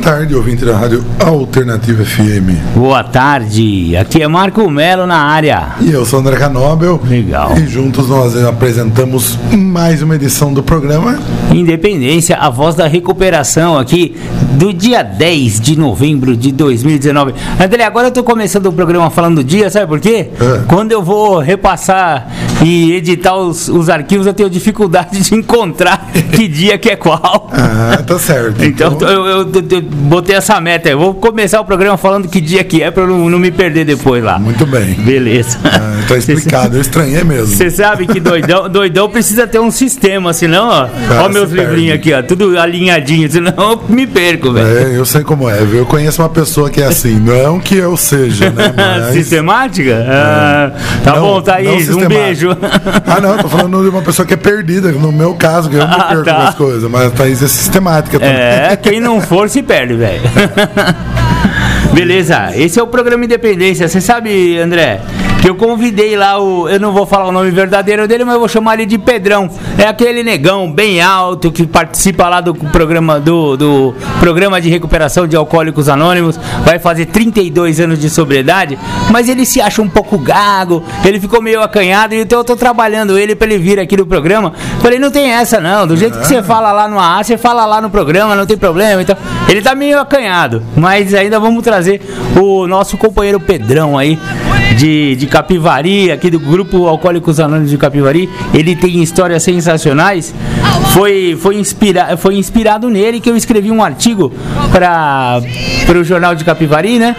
tarde, ouvinte da Rádio Alternativa FM. Boa tarde, aqui é Marco Melo na área. E eu sou André Canobel. Legal. E juntos nós apresentamos mais uma edição do programa Independência, a voz da recuperação aqui do dia 10 de novembro de 2019. André, agora eu tô começando o programa falando do dia, sabe por quê? É. Quando eu vou repassar e editar os, os arquivos, eu tenho dificuldade de encontrar que dia que é qual. Ah, tá certo. Então eu, eu- eu- eu botei essa meta. Eu vou começar o programa falando que dia que é pra eu não, não me perder depois lá. Muito bem. Beleza. Ah, tá explicado, eu estranhei mesmo. Você sabe que doidão, doidão precisa ter um sistema, senão, ó, Ah, ó meus livrinhos aqui, ó, tudo alinhadinho, senão eu me perco, velho. É, eu sei como é, viu? Eu conheço uma pessoa que é assim, não que eu seja, né? Mas... Sistemática? Ah, tá Não- bom, Thaís, um sistemática. beijo. Ah, não, tô falando de uma pessoa que é perdida, no meu caso, que eu me Ah, perco tá. com as coisas, mas a Thaís é sistemática também. É, quem não for se perde, velho. Beleza, esse é o programa Independência. Você sabe, André, que eu convidei lá o. Eu não vou falar o nome verdadeiro dele, mas eu vou chamar ele de Pedrão. É aquele negão bem alto que participa lá do programa do, do programa de recuperação de alcoólicos anônimos. Vai fazer 32 anos de sobriedade, mas ele se acha um pouco gago, ele ficou meio acanhado, então eu tô trabalhando ele pra ele vir aqui no programa. Falei, não tem essa não, do jeito que você fala lá no AA, você fala lá no programa, não tem problema. Então, ele tá meio acanhado, mas ainda vamos trazer o nosso companheiro Pedrão aí. De, de Capivari, aqui do grupo Alcoólicos Anônimos de Capivari, ele tem histórias sensacionais. Foi, foi, inspira, foi inspirado nele que eu escrevi um artigo para o jornal de Capivari, né?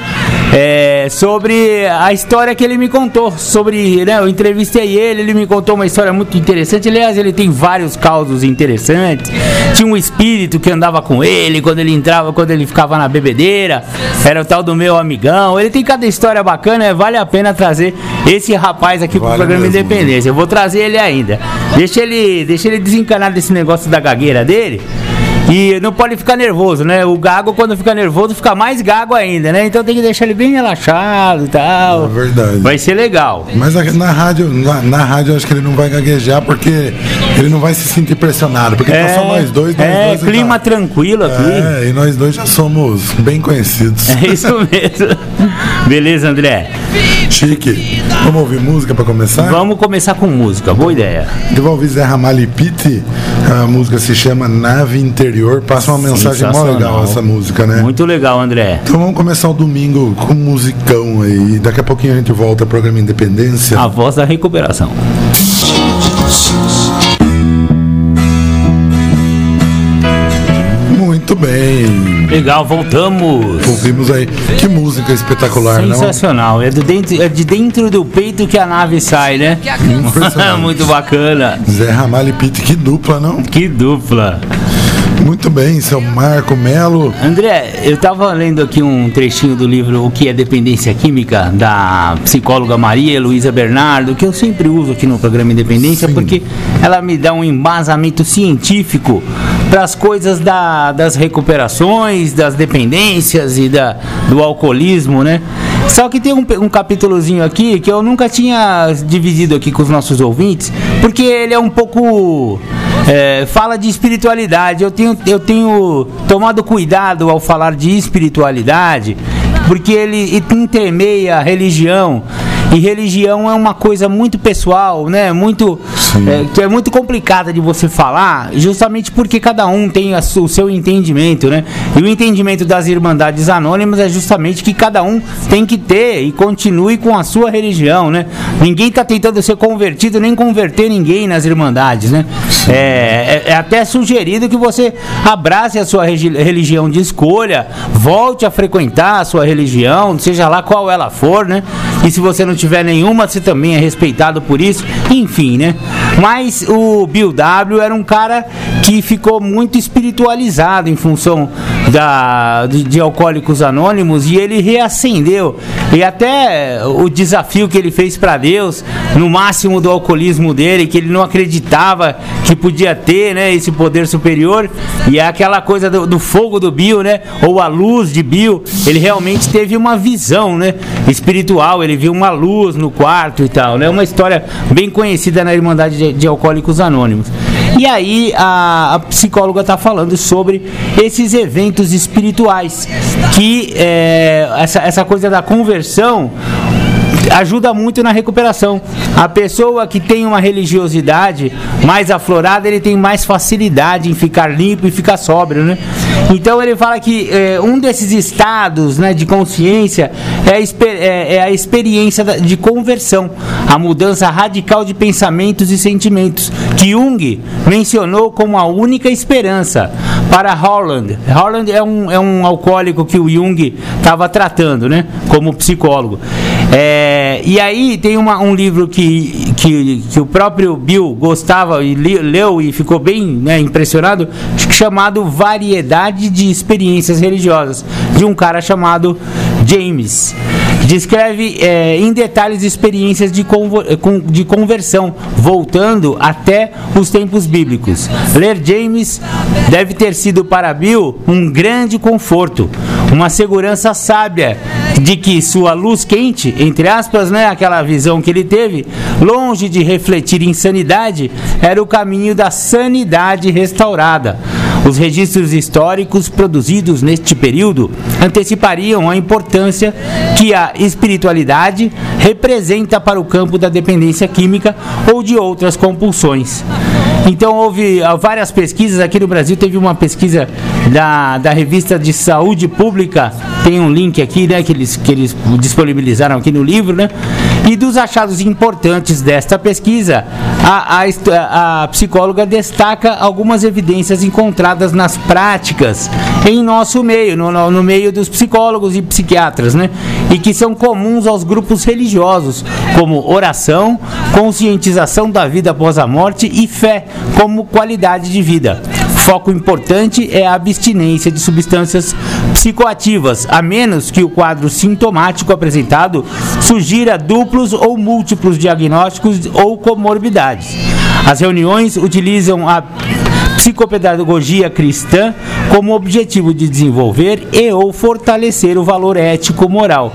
É, sobre a história que ele me contou. Sobre, né? Eu entrevistei ele, ele me contou uma história muito interessante. Aliás, ele tem vários causos interessantes. Tinha um espírito que andava com ele quando ele entrava, quando ele ficava na bebedeira. Era o tal do meu amigão. Ele tem cada história bacana, vale a pena trazer esse rapaz aqui pro Vale programa mesmo. Independência. Eu vou trazer ele ainda. Deixa ele, deixa ele desencanar desse negócio da gagueira dele. E não pode ficar nervoso, né? O gago, quando fica nervoso, fica mais gago ainda, né? Então tem que deixar ele bem relaxado e tal. É verdade. Vai ser legal. Mas na rádio, na, na rádio acho que ele não vai gaguejar porque ele não vai se sentir pressionado. Porque tá só nós dois, nós é dois e clima tá. tranquilo aqui. É, e nós dois já somos bem conhecidos. É isso mesmo. Beleza, André? Chique. Vamos ouvir música pra começar? Vamos começar com música. Boa ideia. Eu vou ouvir Zé Ramalho e Pete. A música se chama Nave Interior. Passa uma mensagem mó legal essa música, né? Muito legal, André. Então vamos começar o domingo com um musicão aí. Daqui a pouquinho a gente volta ao programa Independência. A voz da recuperação. Muito bem. Legal, voltamos. Ouvimos aí. Que música espetacular, não? Sensacional. É, do dentro, é de dentro do peito que a nave sai, né? Muito bacana. Zé Ramalho e Pete, que dupla, não? Que dupla. Muito bem, seu Marco Melo. André, eu tava lendo aqui um trechinho do livro O que é Dependência Química, da psicóloga Maria Luísa Bernardo, que eu sempre uso aqui no programa Independência, Sim. porque ela me dá um embasamento científico para as coisas da- das recuperações, das dependências e da, do alcoolismo, né? Só que tem um, um capítulozinho aqui que eu nunca tinha dividido aqui com os nossos ouvintes, porque ele é um pouco. É, fala de espiritualidade. Eu tenho, eu tenho tomado cuidado ao falar de espiritualidade, porque ele intermeia a religião. E religião é uma coisa muito pessoal, né? Muito é, que é muito complicada de você falar, justamente porque cada um tem a o seu entendimento, né? E o entendimento das irmandades anônimas é justamente que cada um tem que ter e continue com a sua religião, né? Ninguém está tentando ser convertido nem converter ninguém nas irmandades, né? É, é- é até sugerido que você abrace a sua religião de escolha, volte a frequentar a sua religião, seja lá qual ela for, né? E se você não tiver nenhuma, você também é respeitado por isso. Enfim, né? Mas o Bill W era um cara que ficou muito espiritualizado em função da, de, de Alcoólicos Anônimos e ele reacendeu. E até o desafio que ele fez para Deus, no máximo do alcoolismo dele, que ele não acreditava que podia ter né, esse poder superior, e é aquela coisa do, do fogo do Bill, né? Ou a luz de Bill, ele realmente teve uma visão né, espiritual, ele viu uma luz no quarto e tal, né? Uma história bem conhecida na Irmandade de, de Alcoólicos Anônimos. E aí a, a psicóloga está falando sobre esses eventos espirituais, que é, essa, essa coisa da conversão ajuda muito na recuperação. A pessoa que tem uma religiosidade mais aflorada, ele tem mais facilidade em ficar limpo e ficar sóbrio, né? Então ele fala que é, um desses estados né, de consciência é é, é a experiência de conversão, a mudança radical de pensamentos e sentimentos, que Jung mencionou como a única esperança para Holland. Holland é um, é um alcoólico que o Jung estava tratando, né, como psicólogo. É, e aí tem uma, um livro que, que, que, o próprio Bill gostava e li, leu e ficou bem né, impressionado, chamado Variedade de Experiências Religiosas, de um cara chamado James. Descreve é, em detalhes experiências de, de conversão, voltando até os tempos bíblicos. Ler James deve ter sido para Bill um grande conforto, uma segurança sábia de que sua luz quente, entre aspas, né, aquela visão que ele teve, longe de refletir insanidade, era o caminho da sanidade restaurada. Os registros históricos produzidos neste período antecipariam a importância que a espiritualidade representa para o campo da dependência química ou de outras compulsões. Então houve ah, várias pesquisas aqui no Brasil, teve uma pesquisa da, da revista de saúde pública, tem um link aqui, né, que eles, que eles disponibilizaram aqui no livro, né? E dos achados importantes desta pesquisa, a, a, a psicóloga destaca algumas evidências encontradas nas práticas em nosso meio, no, no meio dos psicólogos e psiquiatras, né? E que são comuns aos grupos religiosos, como oração, conscientização da vida após a morte e fé como qualidade de vida. Foco importante é a abstinência de substâncias psicoativas, a menos que o quadro sintomático apresentado sugira duplos ou múltiplos diagnósticos ou comorbidades. As reuniões utilizam a psicopedagogia cristã como objetivo de desenvolver e ou fortalecer o valor ético-moral.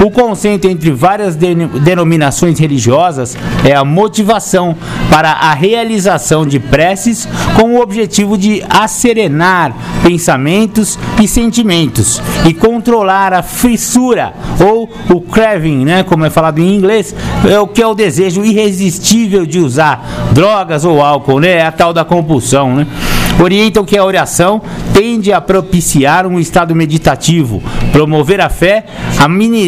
O conceito entre várias denominações religiosas é a motivação para a realização de preces com o objetivo de acerenar pensamentos e sentimentos e controlar a fissura ou o craving, né, como é falado em inglês, é o que é o desejo irresistível de usar drogas ou álcool, né, é a tal da compulsão, né? Orientam que a oração tende a propiciar um estado meditativo, promover a fé,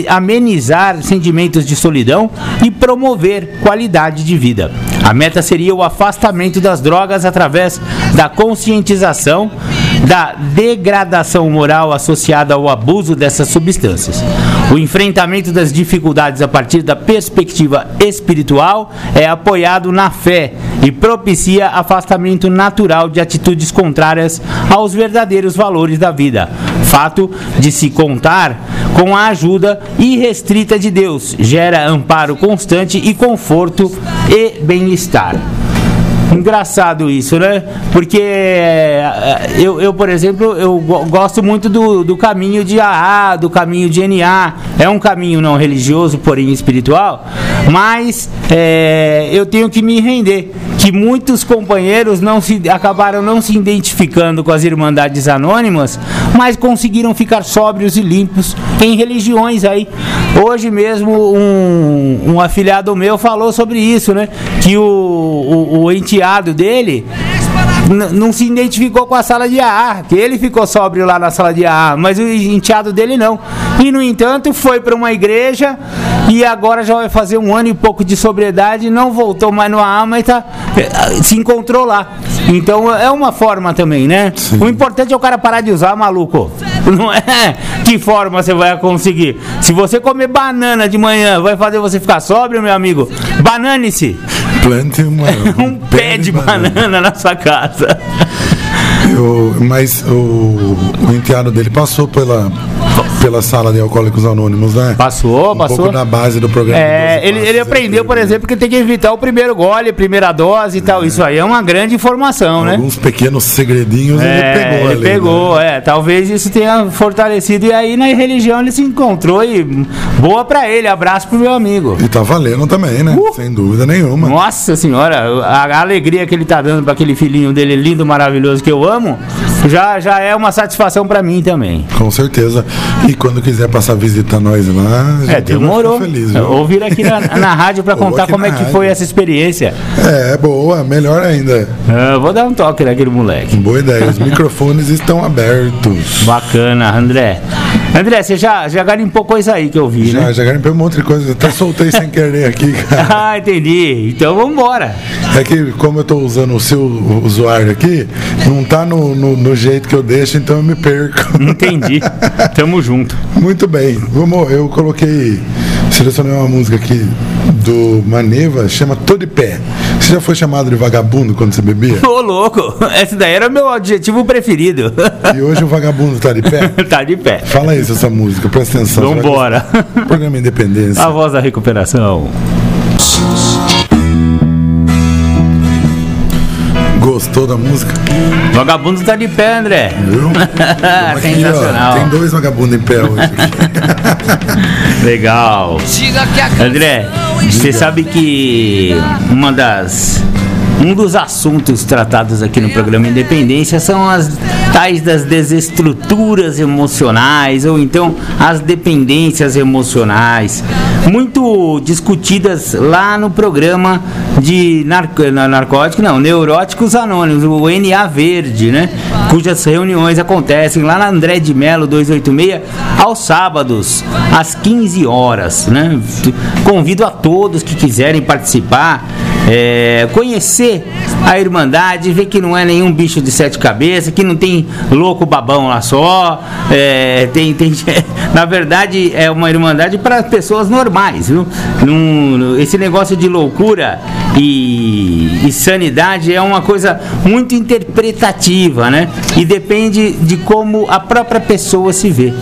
amenizar sentimentos de solidão e promover qualidade de vida. A meta seria o afastamento das drogas através da conscientização da degradação moral associada ao abuso dessas substâncias. O enfrentamento das dificuldades a partir da perspectiva espiritual é apoiado na fé e propicia afastamento natural de atitudes contrárias aos verdadeiros valores da vida. Fato de se contar com a ajuda irrestrita de Deus gera amparo constante e conforto e bem-estar. Engraçado isso, né? Porque é, eu, eu, por exemplo, eu gosto muito do, do caminho de AA, do caminho de NA. É um caminho não religioso, porém espiritual, mas é, eu tenho que me render que muitos companheiros não se acabaram não se identificando com as irmandades anônimas, mas conseguiram ficar sóbrios e limpos em religiões aí. Hoje mesmo um, um afiliado meu falou sobre isso, né? Que o, o, o enteado dele não se identificou com a sala de AA, que ele ficou sóbrio lá na sala de AA, mas o enteado dele não. E no entanto foi para uma igreja e agora já vai fazer um ano e pouco de sobriedade, não voltou mais no AA, mas tá, eh, se encontrou lá. Então é uma forma também, né? Sim. O importante é o cara parar de usar, maluco. Não é que forma você vai conseguir. Se você comer banana de manhã, vai fazer você ficar sóbrio, meu amigo. Banane-se. Plante uma, um, um pé, pé de, de banana. banana na sua casa. Eu, mas o, o enteado dele passou pela pela sala de Alcoólicos Anônimos, né? Passou, um passou. pouco da base do programa. É, ele, ele Passos aprendeu, aqui, por né? exemplo, que tem que evitar o primeiro gole, primeira dose e tal. Isso aí é uma grande informação, né? Alguns pequenos segredinhos É, ele pegou ele ali. pegou, né? é. Talvez isso tenha fortalecido. E aí na religião ele se encontrou e boa pra ele. Abraço pro meu amigo. E tá valendo também, né? Uh! Sem dúvida nenhuma. Nossa senhora, a, a alegria que ele tá dando pra aquele filhinho dele lindo, maravilhoso que eu amo, já, já é uma satisfação pra mim também. Com certeza. E quando quiser passar a visitar nós lá, É, demorou. feliz? Ou vir aqui na, na rádio Ou contar como é que rádio. foi essa experiência. É, boa, melhor ainda. Ah, Eu vou dar um toque naquele moleque. Boa ideia. Os microfones estão abertos. Bacana, André. André, você já, já garimpou coisa aí que eu vi, Já, né? já garimpei um monte de coisa. Até soltei sem querer aqui, cara. Ah, entendi. Então vambora. É que como eu tô usando o seu usuário aqui, não tá no, no, no jeito que eu deixo, então eu me perco. Entendi. Tamo junto. Muito bem. Vamos, eu coloquei, selecionei uma música aqui do Maneva, chama Tô de Pé. Você já foi chamado de vagabundo quando você bebia? Ô, louco. Esse daí era meu adjetivo preferido. E hoje o vagabundo tá de pé? tá de pé. Fala isso, essa música, presta atenção. Vambora. Programa Independência. A voz da recuperação. Gostou da música? Vagabundo tá de pé, André. Viu? Aqui, ó, Sensacional. tem dois vagabundos em pé hoje. aqui. Legal. André, você sabe que uma das um dos assuntos tratados aqui no programa Independência são as tais das desestruturas emocionais ou então as dependências emocionais, muito discutidas lá no programa de narco, na- narcótico, não, Neuróticos Anônimos, o NA Verde, né? Cujas reuniões acontecem lá na André de Melo 286 aos sábados às 15 horas, né? Convido a todos que quiserem participar, é, conhecer a Irmandade, ver que não é nenhum bicho de sete cabeças, que não tem louco babão lá só, é, tem, tem, na verdade é uma Irmandade para pessoas normais, viu? Não- esse negócio de loucura e, e sanidade é uma coisa muito interpretativa, né? E depende de como a própria pessoa se vê.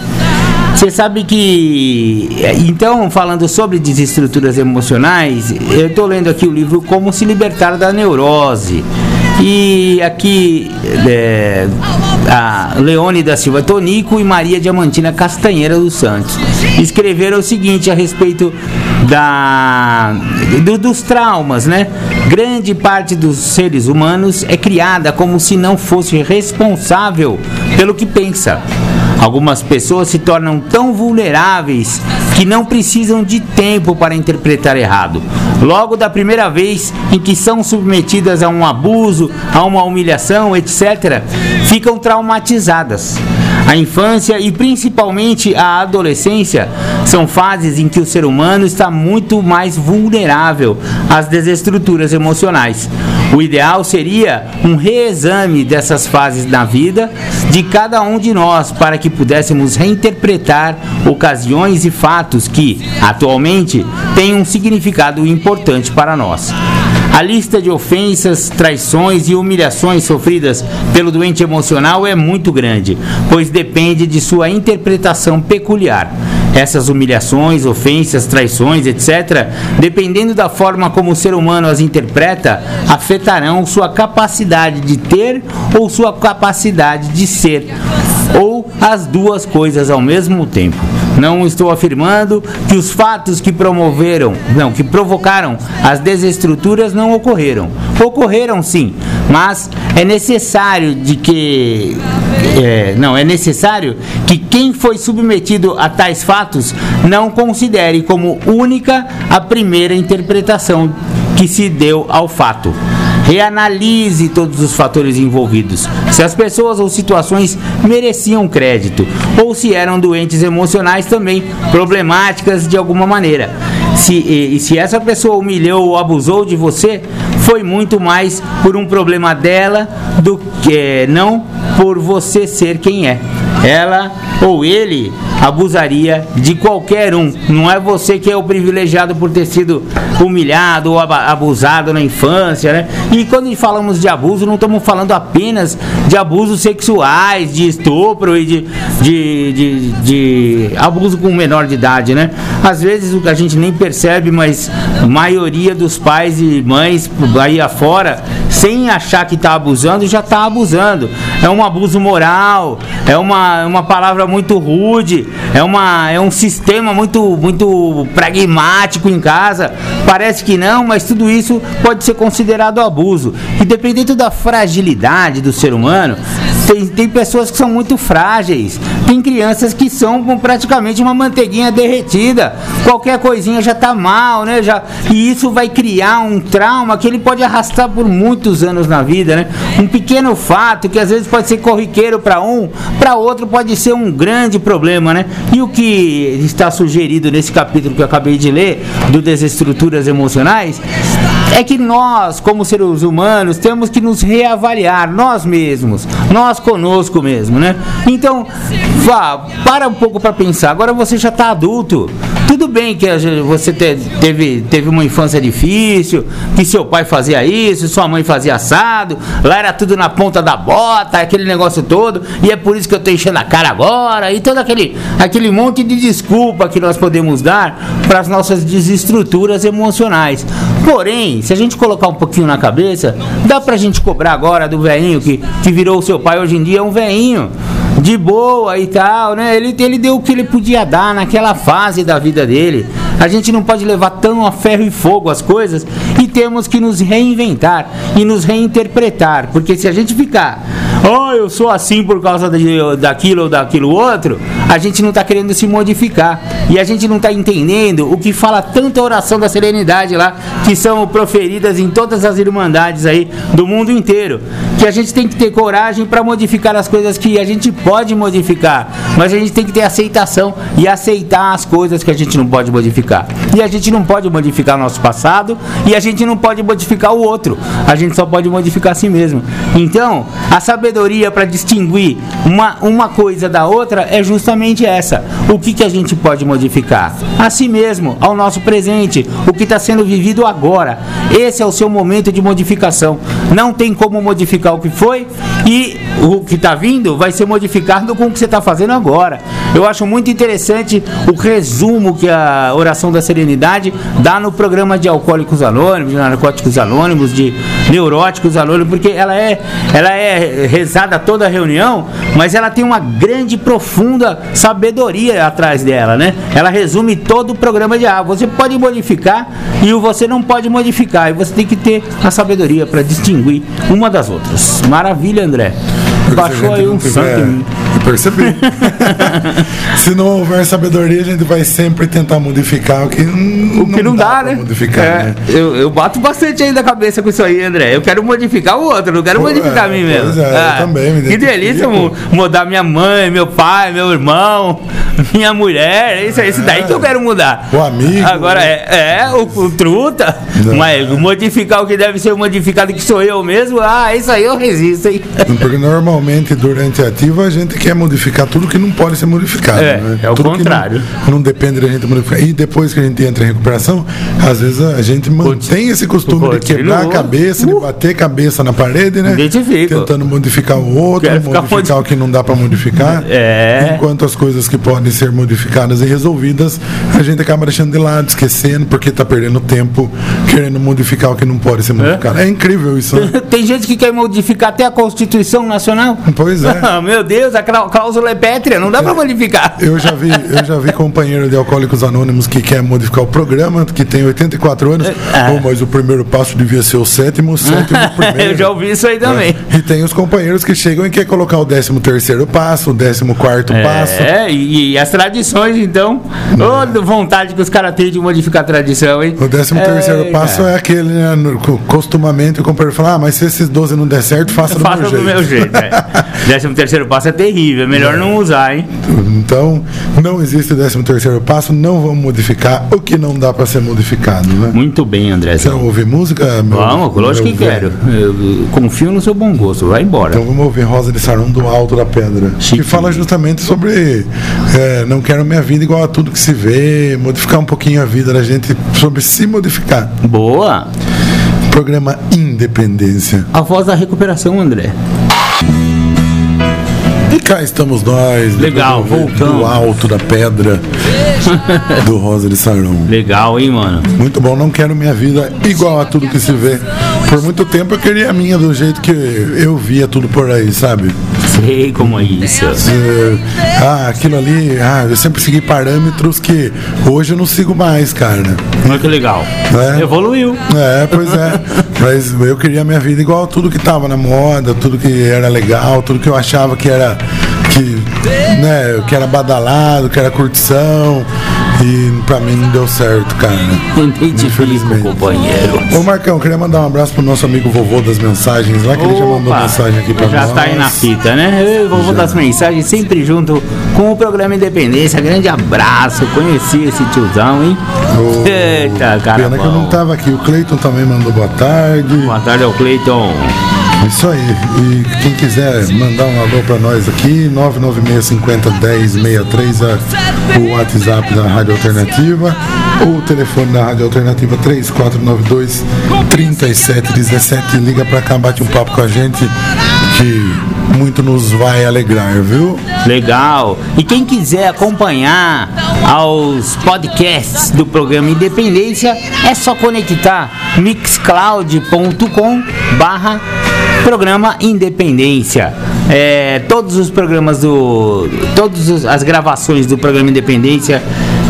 Você sabe que. Então, falando sobre desestruturas emocionais, eu estou lendo aqui o livro Como Se Libertar da Neurose. E aqui é, a Leone da Silva Tonico e Maria Diamantina Castanheira dos Santos escreveram o seguinte a respeito da, do- dos traumas, né? Grande parte dos seres humanos é criada como se não fosse responsável pelo que pensa. Algumas pessoas se tornam tão vulneráveis que não precisam de tempo para interpretar errado. Logo da primeira vez em que são submetidas a um abuso, a uma humilhação, etc., ficam traumatizadas. A infância e principalmente a adolescência são fases em que o ser humano está muito mais vulnerável às desestruturas emocionais. O ideal seria um reexame dessas fases na vida de cada um de nós para que pudéssemos reinterpretar ocasiões e fatos que, atualmente, têm um significado importante para nós. A lista de ofensas, traições e humilhações sofridas pelo doente emocional é muito grande, pois depende de sua interpretação peculiar. Essas humilhações, ofensas, traições, etc., dependendo da forma como o ser humano as interpreta, afetarão sua capacidade de ter ou sua capacidade de ser, ou as duas coisas ao mesmo tempo. Não estou afirmando que os fatos que promoveram, não, que provocaram as desestruturas não ocorreram. Ocorreram sim, mas é necessário de que é, não é necessário que quem foi submetido a tais fatos não considere como única a primeira interpretação que se deu ao fato. Reanalise todos os fatores envolvidos. Se as pessoas ou situações mereciam crédito ou se eram doentes emocionais também problemáticas de alguma maneira. Se, e, e se essa pessoa humilhou ou abusou de você, foi muito mais por um problema dela do que eh, não por você ser quem é. Ela ou ele abusaria de qualquer um. Não é você que é o privilegiado por ter sido humilhado ou abusado na infância, né? E quando falamos de abuso, não estamos falando apenas de abusos sexuais, de estupro e de, de, de, de abuso com menor de idade, né? Às vezes o que a gente nem percebe, mas a maioria dos pais e mães aí afora, sem achar que está abusando, já está abusando. É um abuso moral, é uma, uma palavra muito rude, é, uma, é um sistema muito, muito pragmático em casa. Parece que não, mas tudo isso pode ser considerado abuso. E dependendo da fragilidade do ser humano, tem, tem pessoas que são muito frágeis, tem crianças que são praticamente uma manteiguinha derretida, qualquer coisinha já tá mal, né? Já, e isso vai criar um trauma que ele pode arrastar por muitos anos na vida, né? Um pequeno fato que às vezes pode ser corriqueiro para um, para outro pode ser um grande problema, né? E o que está sugerido nesse capítulo que eu acabei de ler, do Desestruturas Emocionais, é que nós, como seres humanos, temos que nos reavaliar, nós mesmos, nós conosco mesmo, né? Então, vá, para um pouco para pensar. Agora você já está adulto. Tudo bem que você teve, teve uma infância difícil, que seu pai fazia isso, sua mãe fazia assado, lá era tudo na ponta da bota, aquele negócio todo, e é por isso que eu estou enchendo a cara agora, e todo aquele, aquele monte de desculpa que nós podemos dar para as nossas desestruturas emocionais. Porém, se a gente colocar um pouquinho na cabeça, dá para a gente cobrar agora do velhinho que, que virou o seu pai hoje em dia, é um velhinho de boa e tal, né? Ele, ele deu o que ele podia dar naquela fase da vida dele. A gente não pode levar tão a ferro e fogo as coisas e temos que nos reinventar e nos reinterpretar, porque se a gente ficar, oh, eu sou assim por causa de, daquilo ou daquilo outro, a gente não está querendo se modificar e a gente não está entendendo o que fala tanto a oração da serenidade lá, que são proferidas em todas as irmandades aí do mundo inteiro, que a gente tem que ter coragem para modificar as coisas que a gente pode modificar, mas a gente tem que ter aceitação e aceitar as coisas que a gente não pode modificar. E a gente não pode modificar o nosso passado e a gente não pode modificar o outro. A gente só pode modificar a si mesmo. Então, a sabedoria para distinguir uma, uma coisa da outra é justamente essa. O que, que a gente pode modificar? A si mesmo, ao nosso presente, o que está sendo vivido agora. Esse é o seu momento de modificação. Não tem como modificar o que foi e o que está vindo vai ser modificado com o que você está fazendo agora. Eu acho muito interessante o resumo que a oração da serenidade dá no programa de alcoólicos anônimos, de narcóticos anônimos, de neuróticos anônimos, porque ela é, ela é rezada toda a reunião, mas ela tem uma grande profunda sabedoria atrás dela, né? Ela resume todo o programa de ah, você pode modificar e você não pode modificar, e você tem que ter a sabedoria para distinguir uma das outras. Maravilha, André. Baixou aí um santo em mim. Percebi. Se não houver sabedoria, a gente vai sempre tentar modificar o que, o que não, dá, dá né? Modificar, é, né? Eu, eu bato bastante aí na cabeça com isso aí, André. Eu quero modificar o outro, não quero Pô, modificar é, a mim mesmo. É, ah, eu também, me Que delícia mudar minha mãe, meu pai, meu irmão, minha mulher. Isso, é, esse daí que eu quero mudar. O amigo. Agora é, é o, o truta. Não. Mas modificar o que deve ser modificado, que sou eu mesmo, ah, isso aí eu resisto, hein? Porque normalmente durante a ativa a gente quer modificar tudo que não pode ser modificado. É, né? é o tudo contrário. Que não, não, depende da gente modificar. E depois que a gente entra em recuperação, às vezes a gente mantém esse costume de quebrar a cabeça, uh, de bater cabeça na parede, né? Identifico. Tentando modificar o outro, Quero modificar o que não dá para modificar. É. Enquanto as coisas que podem ser modificadas e resolvidas, a gente acaba deixando de lado, esquecendo, porque está perdendo tempo querendo modificar o que não pode ser modificado. É, é incrível isso. Né? Tem gente que quer modificar até a Constituição Nacional. Pois é. Meu Deus, a cláusula é pétrea, não dá para modificar. Eu já vi, eu já vi companheiro de Alcoólicos Anônimos que quer modificar o programa, que tem 84 anos. Ah. Oh, mas o primeiro passo devia ser o sétimo, o sétimo primeiro. eu já ouvi isso aí também. É. E tem os companheiros que chegam e quer colocar o 13 terceiro passo, o 14 quarto é, passo. É, e, e, as tradições, então. Ô, oh, vontade que os caras têm de modificar a tradição, hein? O 13 terceiro é, passo é aquele, né, costumamente o companheiro fala, ah, mas se esses 12 não der certo, faça do faça meu jeito. Faça do meu jeito, é. 13 terceiro passo é terrível é melhor não usar, hein? Então, não existe o 13 terceiro passo, não vamos modificar o que não dá para ser modificado, né? Muito bem, André. Quer ouvir música? Meu, vamos, lógico que velho? quero. Eu confio no seu bom gosto, vai embora. Então vamos ouvir Rosa de Sarum do Alto da Pedra, Chique. que fala justamente sobre é, não quero minha vida igual a tudo que se vê, modificar um pouquinho a vida da gente, sobre se modificar. Boa. Programa Independência. A voz da recuperação, André. Thank you. E cá estamos nós, Legal, voltamos. do Alto da Pedra, do Rosa de Sarum. Legal, hein, mano? Muito bom, não quero minha vida igual a tudo que se vê. Por muito tempo eu queria a minha do jeito que eu via tudo por aí, sabe? Sei como é isso. É, ah, aquilo ali, ah, eu sempre segui parâmetros que hoje eu não sigo mais, cara. Olha que legal. É. Evoluiu. É, pois é. Mas eu queria a minha vida igual a tudo que tava na moda, tudo que era legal, tudo que eu achava que era que, né, que era badalado, que era curtição. E pra mim não deu certo, cara. Infelizmente. companheiro. Ô Marcão, queria mandar um abraço pro nosso amigo vovô das mensagens lá, que ele já mandou Opa, mensagem aqui pra já nós. tá aí na fita, né? Eu vou das mensagens sempre junto com o programa Independência. Grande abraço, conheci esse tiozão, hein? Eita, cara. Pena que eu não tava aqui. O Cleiton também mandou boa tarde. Boa tarde ao Cleiton. Isso aí. E quem quiser mandar um alô pra nós aqui, 996501063 é o WhatsApp da Rádio Alternativa. Ou o telefone da Rádio Alternativa 3492 3717. Liga pra cá, bate um papo com a gente que muito nos vai alegrar, viu? Legal. E quem quiser acompanhar aos podcasts do programa Independência, é só conectar mixcloud.com barra programa Independência. É, todos os programas do. Todas as gravações do programa Independência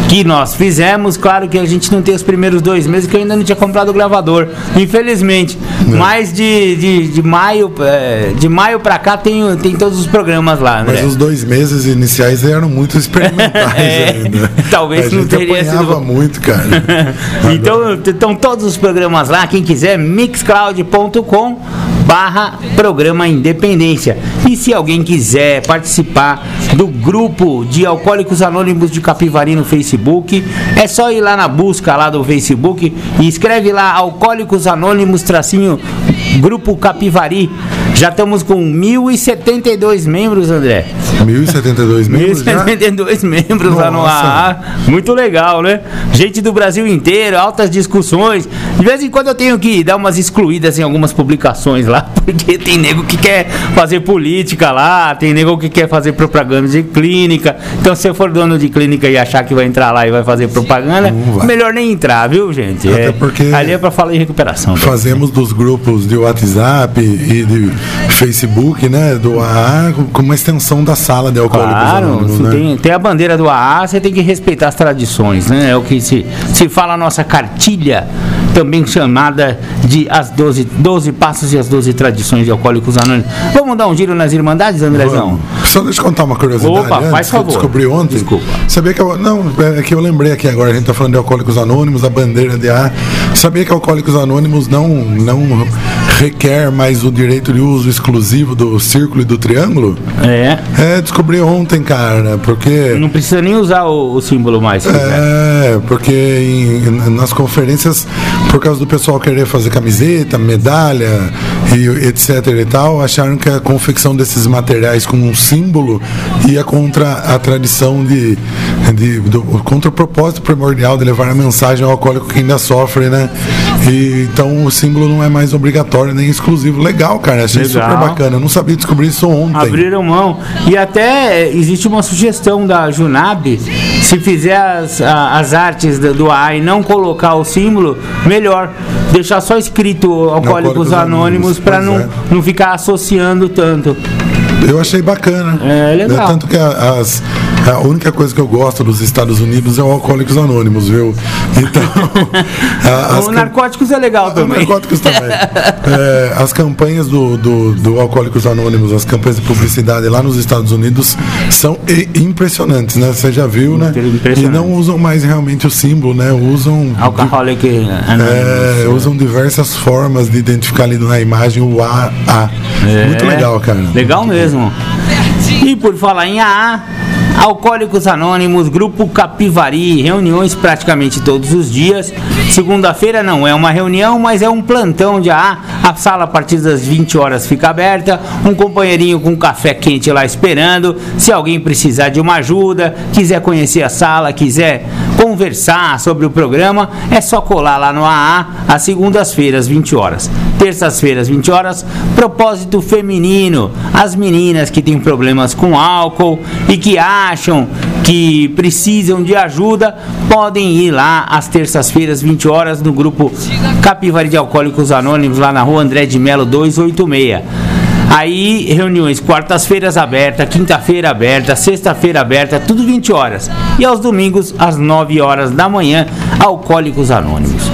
que nós fizemos, claro que a gente não tem os primeiros dois meses que eu ainda não tinha comprado o gravador, infelizmente. Mas de, de, de maio é, de maio pra cá tem, tem todos os programas lá. Mas os dois meses iniciais eram muito experimentais É, ainda. talvez a não gente teria sido muito, cara. Então estão todos os programas lá, quem quiser, mixcloud.com barra programa Independência. E se alguém quiser participar do grupo de Alcoólicos Anônimos de Capivari no Facebook, é só ir lá na busca lá do Facebook e escreve lá Alcoólicos Anônimos tracinho Grupo Capivari. Já estamos com 1.072 membros, André. 1072 membros já? 1072 membros lá no Nossa. AA. Muito legal, né? Gente do Brasil inteiro, altas discussões. De vez em quando eu tenho que dar umas excluídas em algumas publicações lá, porque tem nego que quer fazer política lá, tem nego que quer fazer propaganda de clínica. Então, se você for dono de clínica e achar que vai entrar lá e vai fazer propaganda, vai. melhor nem entrar, viu, gente? Até porque- Ali é pra falar em recuperação. Fazemos dos grupos de WhatsApp e de Facebook, né? Do AA, com uma extensão da sala de alcoólicos Claro, anônimos, né? tem, tem a bandeira do AA, você tem que respeitar as tradições, né? É o que se, se fala a nossa cartilha, também chamada de as 12, 12 passos e as 12 tradições de Alcoólicos Anônimos. Vamos dar um giro nas Irmandades, Andrezão? Só deixa eu contar uma curiosidade. Opa, antes, faz que eu favor. descobri ontem. Desculpa. Sabia que eu. Não, é que eu lembrei aqui agora, a gente tá falando de Alcoólicos Anônimos, a bandeira de A. Sabia que Alcoólicos Anônimos não, não requer mais o direito de uso exclusivo do círculo e do triângulo? É. É, descobri ontem, cara, porque. Não precisa nem usar o, o símbolo mais. É, porque em- nas conferências, por causa do pessoal querer fazer camiseta, medalha e etc e tal, acharam que a confecção desses materiais com um símbolo ia contra a tradição de, de do- contra o propósito primordial de levar a mensagem ao alcoólico que ainda sofre, né? E, então o símbolo não é mais obrigatório nem exclusivo. Legal, cara, achei Legal. super bacana. Eu não sabia descobrir isso ontem. Abriram mão. E até eh, existe uma sugestão da Junab, se fizer as, as artes do, do e não colocar o símbolo, melhor. Deixar só escrito Alcoólicos Alcoólicos Anônimos para não, é. não ficar associando tanto. Eu achei bacana. É, legal. Tanto que as- a única coisa que eu gosto dos Estados Unidos é o Alcoólicos Anônimos, viu? Então. a- o Narcóticos é legal também. Narcóticos também. É, as campanhas do, do, do Alcoólicos Anônimos, as campanhas de publicidade lá nos Estados Unidos são impressionantes, né? Você já viu, né? E não usam mais realmente o símbolo, né? Usam. Alcoholic É, Anonymous. usam diversas formas de identificar ali na imagem o AA. É. Muito legal, cara. Legal mesmo. E por falar em AA, Alcoólicos Anônimos, Grupo Capivari, reuniões praticamente todos os dias. Segunda-feira não é uma reunião, mas é um plantão de AA. A sala a partir das 20 horas fica aberta. Um companheirinho com café quente lá esperando. Se alguém precisar de uma ajuda, quiser conhecer a sala, quiser conversar sobre o programa, é só colar lá no AA às segundas-feiras, 20 horas. Terças-feiras, 20 horas, propósito feminino. As meninas que têm problemas com álcool e que acham que precisam de ajuda, podem ir lá às terças-feiras, 20 horas, no grupo Capivari de Alcoólicos Anônimos, lá na rua André de Melo 286. Aí, reuniões quartas-feiras aberta, quinta-feira aberta, sexta-feira aberta, tudo 20 horas. E aos domingos, às 9 horas da manhã, Alcoólicos Anônimos.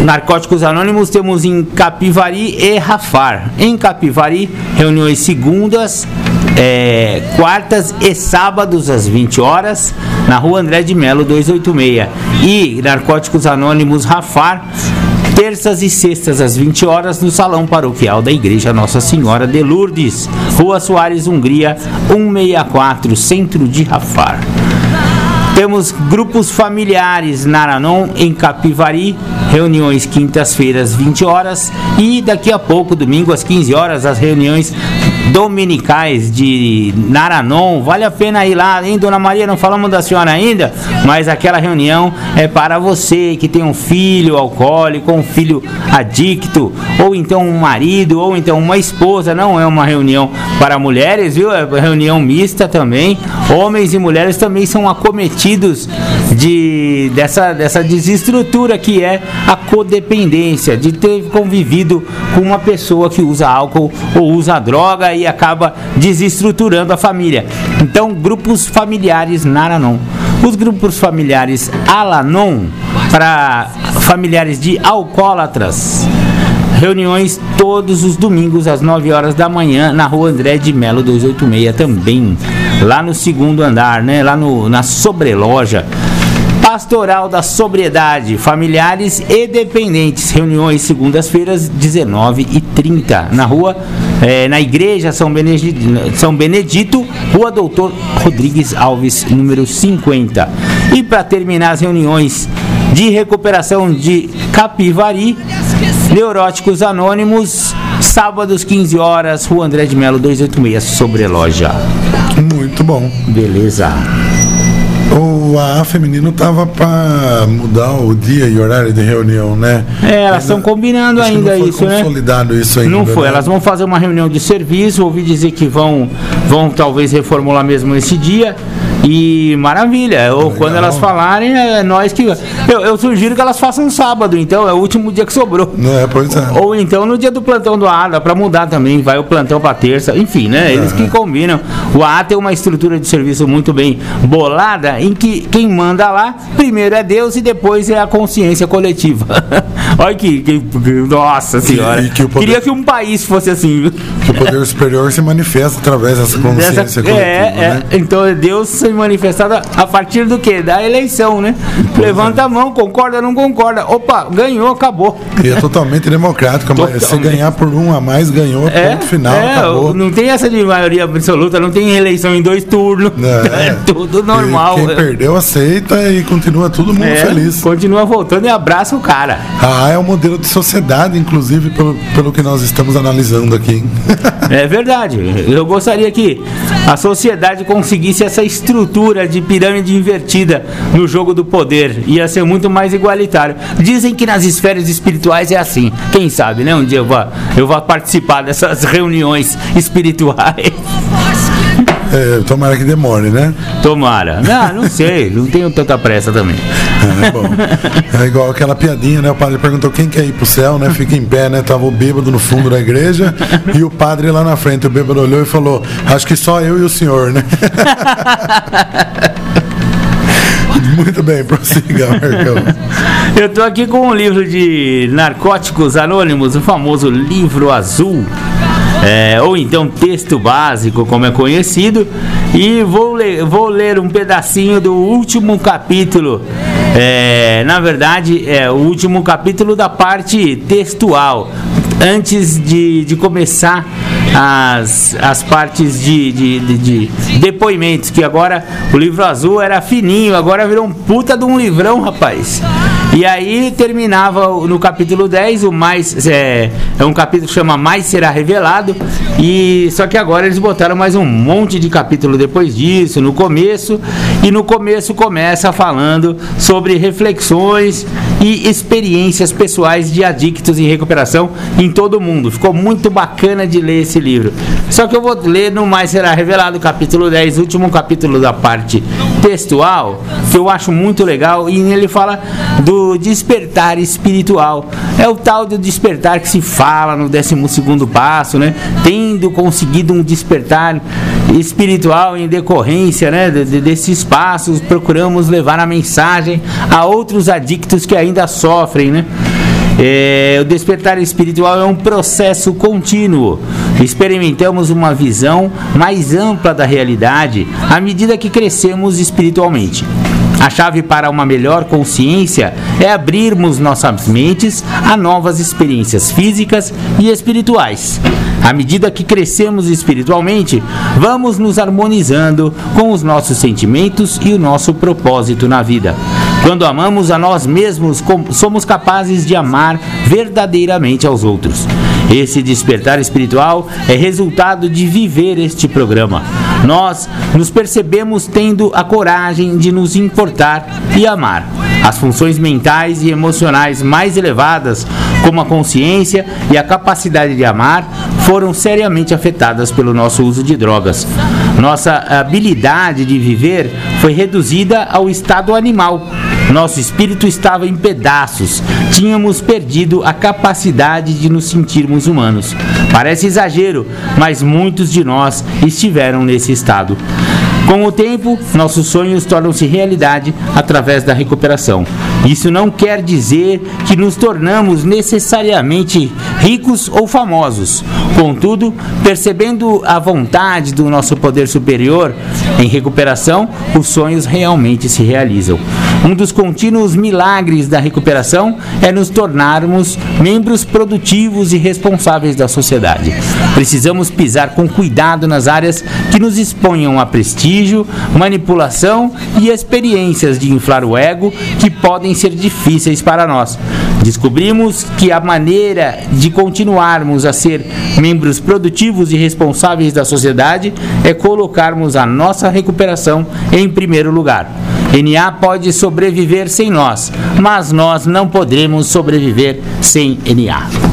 Narcóticos Anônimos temos em Capivari e Rafar. Em Capivari, reuniões segundas, é, quartas e sábados às 20 horas, na rua André de Melo 286. E Narcóticos Anônimos Rafar, terças e sextas às 20 horas no Salão Paroquial da Igreja Nossa Senhora de Lourdes, Rua Soares, Hungria, 164, Centro de Rafar. Temos grupos familiares Naranon em Capivari, reuniões quintas-feiras 20 horas e daqui a pouco, domingo às 15 horas, as reuniões dominicais de Naranon. Vale a pena ir lá, hein, Dona Maria? Não falamos da senhora ainda, mas aquela reunião é para você que tem um filho alcoólico, um filho adicto, ou então um marido, ou então uma esposa. Não é uma reunião para mulheres, viu? É reunião mista também. Homens e mulheres também são acometidos de dessa, dessa desestrutura que é a codependência, de ter convivido com uma pessoa que usa álcool ou usa droga e acaba desestruturando a família. Então, grupos familiares Naranon. Os grupos familiares Alanon para familiares de alcoólatras. Reuniões todos os domingos às 9 horas da manhã na rua André de Melo 286 também. Lá no segundo andar, né? Lá no, na sobreloja. Pastoral da Sobriedade, familiares e dependentes. Reuniões segundas-feiras, 19 e 30 na rua, é, na Igreja São Benedito, São Benedito, Rua Doutor Rodrigues Alves, número 50. E para terminar as reuniões de recuperação de Capivari, Neuróticos Anônimos, sábados 15 horas, Rua André de Melo 286, sobreloja. Muito bom. Beleza. O AA feminino tava para mudar o dia e horário de reunião, né? É, elas estão combinando Acho que ainda não foi isso, né? consolidado isso ainda. Não foi, né? elas vão fazer uma reunião de serviço, ouvi dizer que vão, vão talvez reformular mesmo esse dia. E maravilha, ou quando elas falarem, é nós que. Eu, eu sugiro que elas façam sábado, então, é o último dia que sobrou. Não é, pois é. Ou então no dia do plantão do AA, dá pra mudar também, vai o plantão pra terça, enfim, né? Eles que combinam. O AA tem uma estrutura de serviço muito bem bolada, em que quem manda lá, primeiro é Deus e depois é a consciência coletiva. Olha que, que- Nossa senhora. que poder- Queria que um país fosse assim? Que o poder superior se manifesta através dessa consciência coletiva, é, né? é, então é Deus se manifestado a partir do que? Da eleição, né? Levanta a mão, concorda, não concorda. Opa, ganhou, acabou. E é totalmente democrático. mas Se Totalmente. ganhar por um a mais, ganhou, ponto final, é, acabou. Não tem essa de maioria absoluta, não tem eleição em dois turnos. É. É, tudo normal. E quem perdeu aceita e continua todo mundo É, feliz. Continua voltando e abraça o cara. A A é um modelo de sociedade, inclusive, pelo, pelo que nós estamos analisando aqui. É verdade. Eu gostaria que a sociedade conseguisse essa estrutura de pirâmide invertida no jogo do poder. Ia ser muito mais igualitário. Dizem que nas esferas espirituais é assim. Quem sabe, né? Um dia eu vou, eu vou participar dessas reuniões espirituais. É, tomara que demore, né? Tomara. Não, não sei. Não tenho tanta pressa também. É, bom. É igual aquela piadinha, né? O padre perguntou quem quer ir pro céu, né? Fica em pé, né? Tava o bêbado no fundo da igreja e o padre lá na frente. O bêbado olhou e falou: Acho que só eu e o senhor, né? Muito bem, prossiga, Marcão. Eu tô aqui com um livro de Narcóticos Anônimos, o famoso livro azul. É, ou então texto básico, como é conhecido, e vou ler, vou ler um pedacinho do último capítulo. É, na verdade, é o último capítulo da parte textual. Antes de, de começar as, as partes de, de, de, de depoimentos, que agora o livro azul era fininho, agora virou um puta de um livrão, rapaz. E aí terminava no capítulo 10, o mais. É, é um capítulo que chama Mais Será Revelado. E só que agora eles botaram mais um monte de capítulo depois disso, no começo. E no começo começa falando sobre reflexões e experiências pessoais de adictos em recuperação em todo o mundo. Ficou muito bacana de ler esse livro. Só que eu vou ler no Mais Será Revelado, capítulo 10, último capítulo da parte textual, que eu acho muito legal. E ele fala do despertar espiritual. É o tal do despertar que se fala no 12 passo, né? Tendo conseguido um despertar espiritual em decorrência né, de, desses passos, procuramos levar a mensagem a outros adictos que ainda sofrem, né? É, o despertar espiritual é um processo contínuo. Experimentamos uma visão mais ampla da realidade à medida que crescemos espiritualmente. A chave para uma melhor consciência é abrirmos nossas mentes a novas experiências físicas e espirituais. À medida que crescemos espiritualmente, vamos nos harmonizando com os nossos sentimentos e o nosso propósito na vida. Quando amamos a nós mesmos, somos capazes de amar verdadeiramente aos outros. Esse despertar espiritual é resultado de viver este programa. Nós nos percebemos tendo a coragem de nos importar e amar. As funções mentais e emocionais mais elevadas, como a consciência e a capacidade de amar, foram seriamente afetadas pelo nosso uso de drogas. Nossa habilidade de viver foi reduzida ao estado animal nosso espírito estava em pedaços. Tínhamos perdido a capacidade de nos sentirmos humanos. Parece exagero, mas muitos de nós estiveram nesse estado. Com o tempo, nossos sonhos tornam-se realidade através da recuperação. Isso não quer dizer que nos tornamos necessariamente ricos ou famosos. Contudo, percebendo a vontade do nosso poder superior em recuperação, os sonhos realmente se realizam. Um dos contínuos milagres da recuperação é nos tornarmos membros produtivos e responsáveis da sociedade. Precisamos pisar com cuidado nas áreas que nos exponham a prestígio, manipulação e experiências de inflar o ego que podem ser difíceis para nós. Descobrimos que a maneira de continuarmos a ser membros produtivos e responsáveis da sociedade é colocarmos a nossa recuperação em primeiro lugar. NA pode sobreviver sem nós, mas nós não podemos sobreviver sem NA.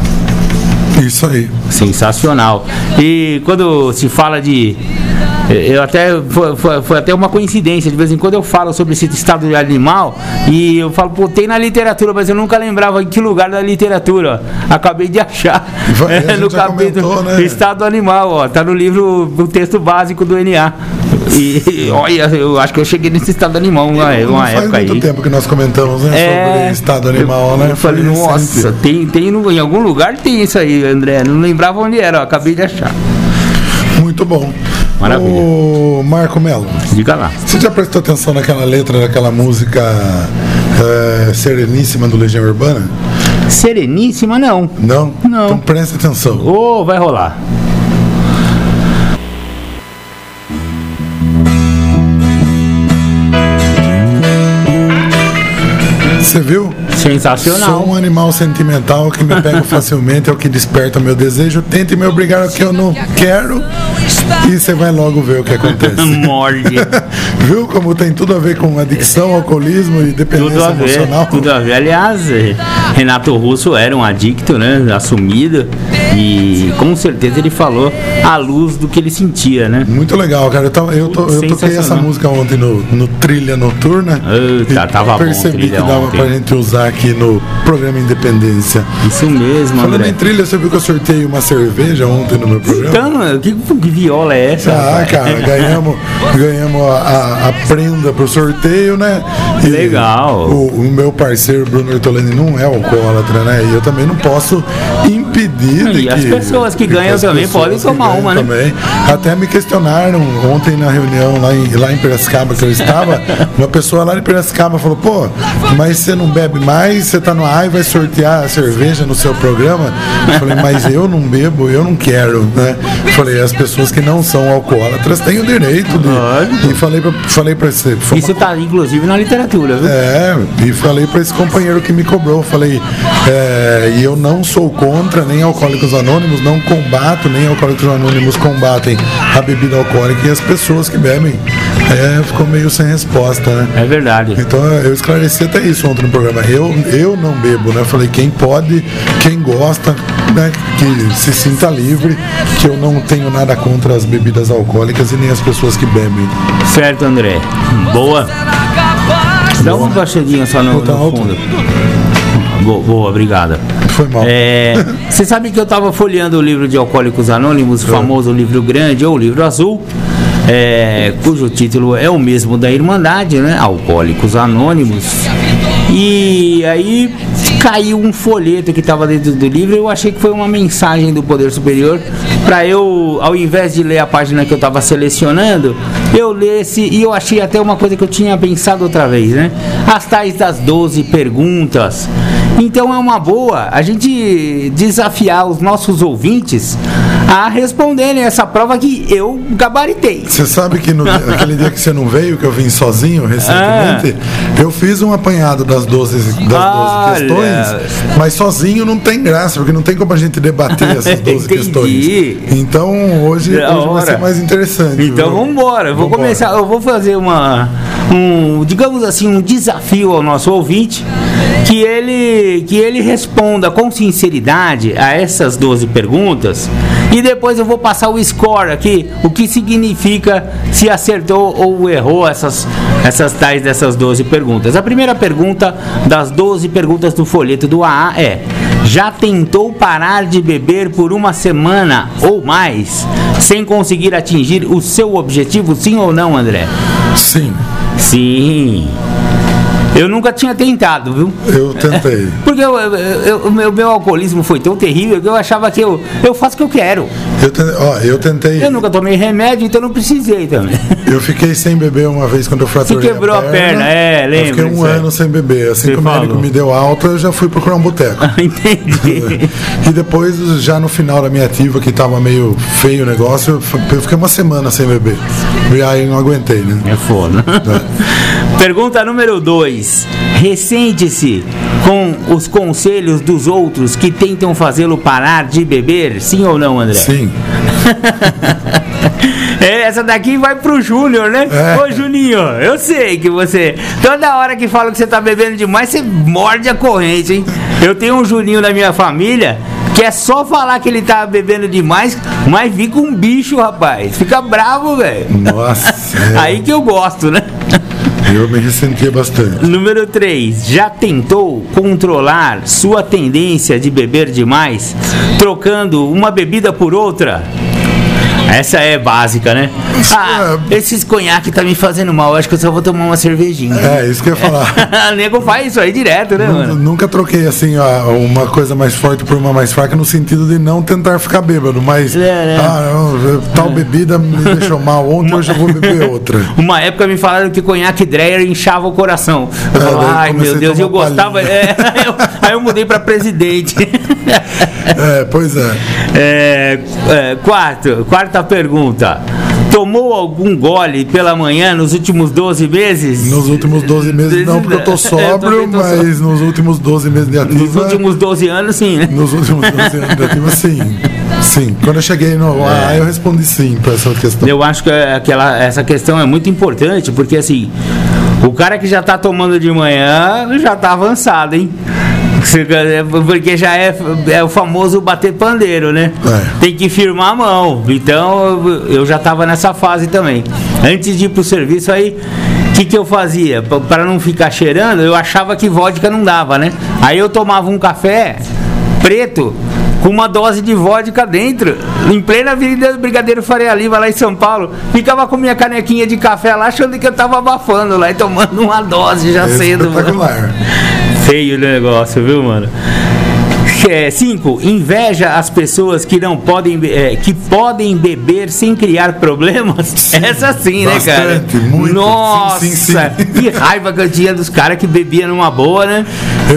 Isso aí. Sensacional. E quando se fala de eu até foi, foi, foi, até uma coincidência. De vez em quando eu falo sobre esse estado de animal e eu falo, pô, tem na literatura, mas eu nunca lembrava em que lugar da literatura. Acabei de achar. É, no capítulo comentou, né? Estado animal, ó. Tá no livro, o texto básico do NA. E olha, eu acho que eu cheguei nesse estado animal uma, uma faz muito aí. tempo que nós comentamos né, é, sobre estado animal, eu, né? Eu falei, nossa, tem, tem no, em algum lugar tem isso aí, André. Não lembrava onde era, ó, acabei de achar. Muito bom. Maravilha. O Marco Melo. Diga lá. Você já prestou atenção naquela letra daquela música é, Sereníssima do Legião Urbana? Sereníssima não. Não? Não. Então presta atenção. Ô, oh, vai rolar. Você viu? Sensacional. Sou um animal sentimental que me pega facilmente, é o que desperta meu desejo. Tente me obrigar ao que eu não quero e você vai logo ver o que acontece. Morde. Viu como tem tudo a ver com adicção, alcoolismo e dependência tudo a ver, emocional? Tudo a ver. Aliás, Renato Russo era um adicto, né? Assumido. E com certeza ele falou à luz do que ele sentia, né? Muito legal, cara. Eu, eu, to, eu toquei essa música ontem no, no Trilha Noturna. Eita, tava percebi bom, que dava ontem. pra gente usar aqui no programa Independência. Isso mesmo, Falando André. em trilha, você viu que eu sorteei uma cerveja ontem no meu programa? Então, que, que viola é essa? Ah, rapaz? cara, ganhamos, ganhamos a, a, a, prenda pro sorteio, né? E Legal. O, o, meu parceiro Bruno Ortolani não é alcoólatra, né? E eu também não posso impedir de E as pessoas que ganham também podem tomar uma, né? Também. Até me questionaram ontem na reunião lá em, lá em Piracicaba que eu estava, uma pessoa lá em Piracicaba falou, pô, mas você não bebe mais, você tá no ar e vai sortear a cerveja no seu programa? Eu falei, mas eu não bebo, eu não quero, né? Eu falei, as pessoas que não são alcoólatras têm o direito de. E falei pra, falei pra você. Isso tá inclusive na literatura, viu? É, e falei pra esse companheiro que me cobrou, falei, é, e eu não sou contra nem Alcoólicos Anônimos, não combato, nem Alcoólicos Anônimos combatem a bebida alcoólica e as pessoas que bebem. É, ficou meio sem resposta, né? É verdade. Então eu esclareci até isso ontem no programa. Eu, eu não bebo, né? Falei, quem pode, quem gosta, né? Que se sinta livre, que eu não tenho nada contra as bebidas alcoólicas e nem as pessoas que bebem. Certo, André. Boa. Dá uma baixadinha só no, no fundo. Boa, boa, obrigada. Foi mal. É, você sabe que eu estava folheando o livro de Alcoólicos Anônimos, o famoso livro grande ou livro azul, é, cujo título é o mesmo da Irmandade, né? Alcoólicos Anônimos. E aí caiu um folheto que estava dentro do livro. Eu achei que foi uma mensagem do Poder Superior para eu, ao invés de ler a página que eu estava selecionando, eu lesse e eu achei até uma coisa que eu tinha pensado outra vez, né? As tais das 12 perguntas. Então é uma boa a gente desafiar os nossos ouvintes a responderem essa prova que eu gabaritei. Você sabe que no, aquele dia que você não veio, que eu vim sozinho recentemente, ah. eu fiz um apanhado das 12, das 12 questões, mas sozinho não tem graça, porque não tem como a gente debater essas 12 questões. Então hoje, hoje vai ser mais interessante. Então vamos embora. Eu vou vambora. começar, eu vou fazer uma um, digamos assim, um desafio ao nosso ouvinte que ele que ele responda com sinceridade a essas 12 perguntas e depois eu vou passar o score aqui, o que significa se acertou ou errou essas essas tais dessas 12 perguntas. A primeira pergunta das 12 perguntas do folheto do AA é: já tentou parar de beber por uma semana ou mais sem conseguir atingir o seu objetivo, sim ou não, André? Sim. Sim. Eu nunca tinha tentado, viu? Eu tentei. Porque o meu, meu alcoolismo foi tão terrível que eu achava que eu, eu faço o que eu quero. Eu, te, ó, eu tentei. Eu nunca tomei remédio, então não precisei também. Eu fiquei sem beber uma vez quando eu fraturei Você quebrou a perna, a perna é, lembra? Eu fiquei um ano sem beber. Assim que o médico me deu alta, eu já fui procurar um boteco. Entendi. e depois, já no final da minha ativa, que tava meio feio o negócio, eu fiquei uma semana sem beber. E aí não aguentei, né? É foda. É. Pergunta número 2. Ressente-se com os conselhos dos outros que tentam fazê-lo parar de beber? Sim ou não, André? Sim. É, essa daqui vai pro Júnior, né? É. Ô Juninho, eu sei que você. Toda hora que fala que você tá bebendo demais, você morde a corrente, hein? Eu tenho um Juninho na minha família que é só falar que ele tá bebendo demais, mas fica um bicho, rapaz. Fica bravo, velho. Nossa. É. Aí que eu gosto, né? Eu me ressentia bastante. Número 3. Já tentou controlar sua tendência de beber demais, trocando uma bebida por outra? Essa é básica, né? Ah, é... esses conhaque tá me fazendo mal. Acho que eu só vou tomar uma cervejinha. É, isso que eu ia falar. o nego faz isso aí direto, né, mano? Nunca troquei assim ó, uma coisa mais forte por uma mais fraca no sentido de não tentar ficar bêbado, mas é, né? ah, tal bebida me deixou mal. Ontem hoje eu vou beber outra. Uma época me falaram que conhaque Dreyer inchava o coração. Eu é, falava, ai meu Deus, eu gostava. É, aí, eu, aí eu mudei para presidente. é, pois é. é, é quarto, quarta pergunta. Tomou algum gole pela manhã nos últimos 12 meses? Nos últimos 12 meses não, porque eu tô sóbrio, eu mas nos últimos 12 meses de ativa. Nos últimos 12 anos, sim, né? Nos últimos 12 anos de ativa, sim. Sim. Quando eu cheguei no é. ah, eu respondi sim para essa questão. Eu acho que aquela, essa questão é muito importante, porque assim, o cara que já tá tomando de manhã já tá avançado, hein? Porque já é, é o famoso bater pandeiro, né? É. Tem que firmar a mão. Então eu já estava nessa fase também. Antes de ir pro serviço aí, o que, que eu fazia? Para não ficar cheirando, eu achava que vodka não dava, né? Aí eu tomava um café preto com uma dose de vodka dentro, em plena Avenida do Brigadeiro Faria Lima, lá em São Paulo. Ficava com minha canequinha de café lá, achando que eu tava abafando lá e tomando uma dose já é cedo. Espetacular. Feio o negócio, viu, mano? É, cinco, inveja as pessoas que não podem, é, que podem beber sem criar problemas. Sim, Essa sim, né, cara? bastante, muito. Nossa, Sim, sim, que raiva que eu tinha dos caras que bebiam numa boa, né?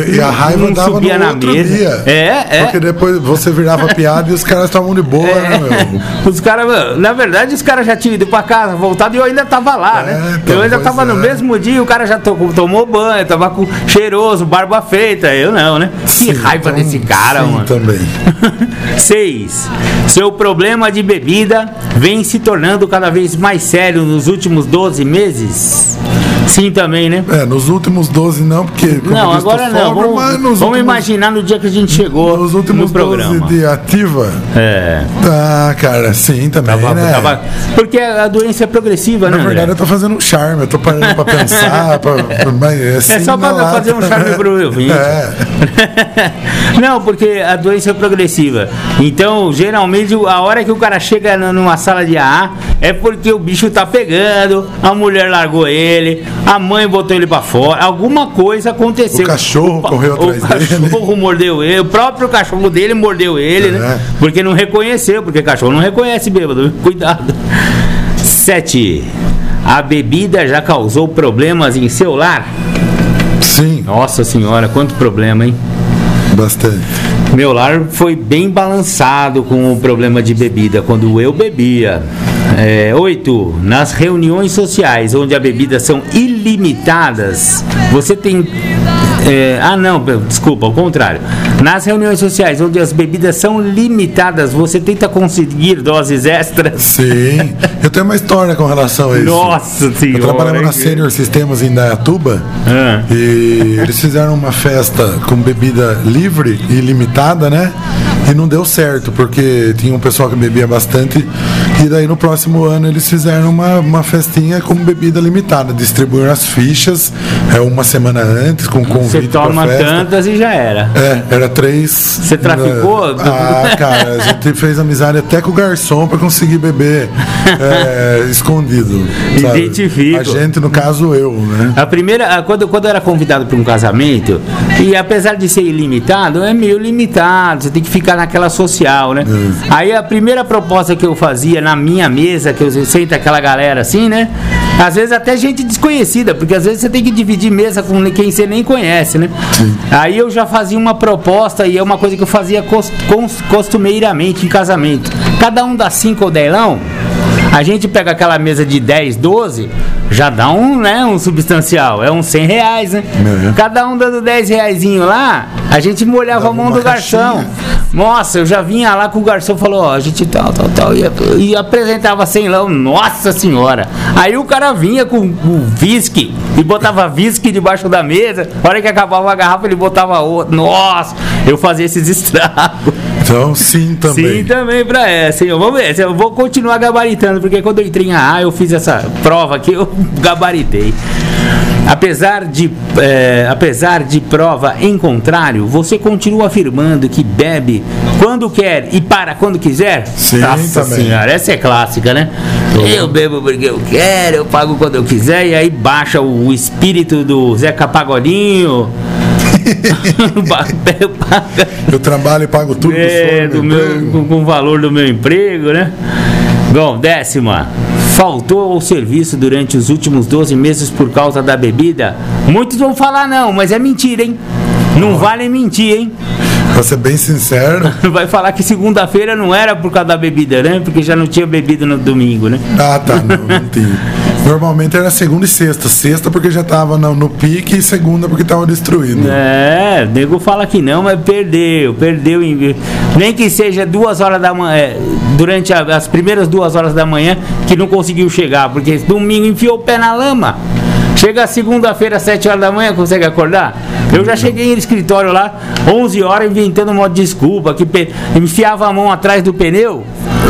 E, e a raiva Não dava no subia na outro mesa. dia. É, é. Porque depois você virava piada e os caras estavam de boa, né, meu? Os caras, na verdade, os caras já tinham ido pra casa, voltado e eu ainda tava lá, É, né? então, eu ainda tava no é. mesmo dia, o cara já to- tomou banho, tava com cheiroso, barba feita. Eu não, né? Que raiva então, desse cara, sim, mano. também. 6. Seu problema de bebida vem se tornando cada vez mais sério nos últimos 12 meses? Sim, também, né? É, nos últimos 12 não, porque. como Não, agora não. Vamos, vamos últimos- imaginar no dia que a gente chegou Nos últimos no programa. 12 de ativa. É. Ah, cara, sim, também, Tava, né? tava- porque a doença é progressiva, Na né? verdade, André? eu tô fazendo um charme, eu tô parando pra pensar. pra, mas é, assim, só pra na lata. fazer um charme pro ouvinte. É, Não, porque a doença é progressiva. Então, geralmente, a hora que o cara chega numa sala de AA é porque o bicho tá pegando, a mulher largou ele, a mãe botou ele pra fora, alguma coisa aconteceu. O cachorro pa- correu o atrás dele. cachorro mordeu ele, o próprio cachorro dele mordeu ele, né? É. Porque não reconheceu, porque cachorro não reconhece bêbado. Cuidado. 7. A bebida já causou problemas em seu lar? sim, Nossa senhora, quanto problema, hein? bastante. Meu lar foi bem balançado com o problema de bebida quando eu bebia. É, oito, nas reuniões sociais onde as bebidas são ilimitadas, você tem. é, ah, não, desculpa, ao contrário. Nas reuniões sociais onde as bebidas são limitadas, você tenta conseguir doses extras. Sim, eu tenho uma história com relação a isso. Nossa senhora. Eu trabalhava na Senior Sistemas em Dayatuba Ah. e eles fizeram uma festa com bebida livre e limitada, né? E não deu certo, porque tinha um pessoal que bebia bastante. E daí no próximo ano eles fizeram uma, uma festinha com bebida limitada. Distribuíram as fichas é, uma semana antes, com Você convite pra toma tantas e já era. É, era três. Você traficou? Ah, cara, a gente fez amizade até com o garçom pra conseguir beber é, escondido. sabe? Identifico. A gente, no caso, eu, né? A primeira, quando, quando eu era convidado para um casamento, e apesar de ser ilimitado, é meio limitado, você tem que ficar naquela social, né? Aí a primeira proposta que eu fazia na minha mesa, que eu sento aquela galera assim, né? Às vezes até gente desconhecida, porque às vezes você tem que dividir mesa com quem você nem conhece, né? Aí eu já fazia uma proposta e é uma coisa que eu fazia costumeiramente em casamento. Cada um dá cinco ou delão, a gente pega aquela mesa de 10, 12, já dá um, né, um substancial, é uns 100 reais, né? É. Cada um dando 10 reaisinho lá, a gente molhava Dava a mão do garçom. Nossa, eu já vinha lá com o garçom falou, ó, a gente tal, tal, tal, e, e apresentava sem lão, nossa senhora. Aí o cara vinha com o whisky e botava whisky debaixo da mesa, a hora que acabava a garrafa ele botava outra. Nossa, eu fazia esses estragos. Então, sim, também. Sim, também pra essa, hein? Vamos ver, eu vou continuar gabaritando, porque quando eu entrei em AA, eu fiz essa prova aqui, eu gabaritei. Apesar de, eh, apesar de prova em contrário, você continua afirmando que bebe quando quer e para quando quiser? Sim, Nossa também. senhora, essa é clássica, né? Eu bebo porque eu quero, eu pago quando eu quiser, e aí baixa o espírito do Zeca Pagodinho. Eu trabalho e pago tudo é, do meu com, com o valor do meu emprego, né? Bom, décima. Faltou ao serviço durante os últimos 12 meses por causa da bebida? Muitos vão falar não, mas é mentira, hein? Não vale mentir, hein? Pra ser bem sincero. Vai falar que segunda-feira não era por causa da bebida, né? Porque já não tinha bebido no domingo, né? Ah, tá, não, não tinha. Normalmente era segunda e sexta. Sexta porque já tava no, no pique e segunda porque tava destruído. É, o nego fala que não, mas perdeu, perdeu. em- Nem que seja duas horas da manhã, é, durante a- as primeiras duas horas da manhã, que não conseguiu chegar, porque domingo enfiou o pé na lama. Chega segunda-feira, às 7 horas da manhã, consegue acordar? Eu já cheguei no escritório lá, 11 horas, inventando uma desculpa, que pe- enfiava a mão atrás do pneu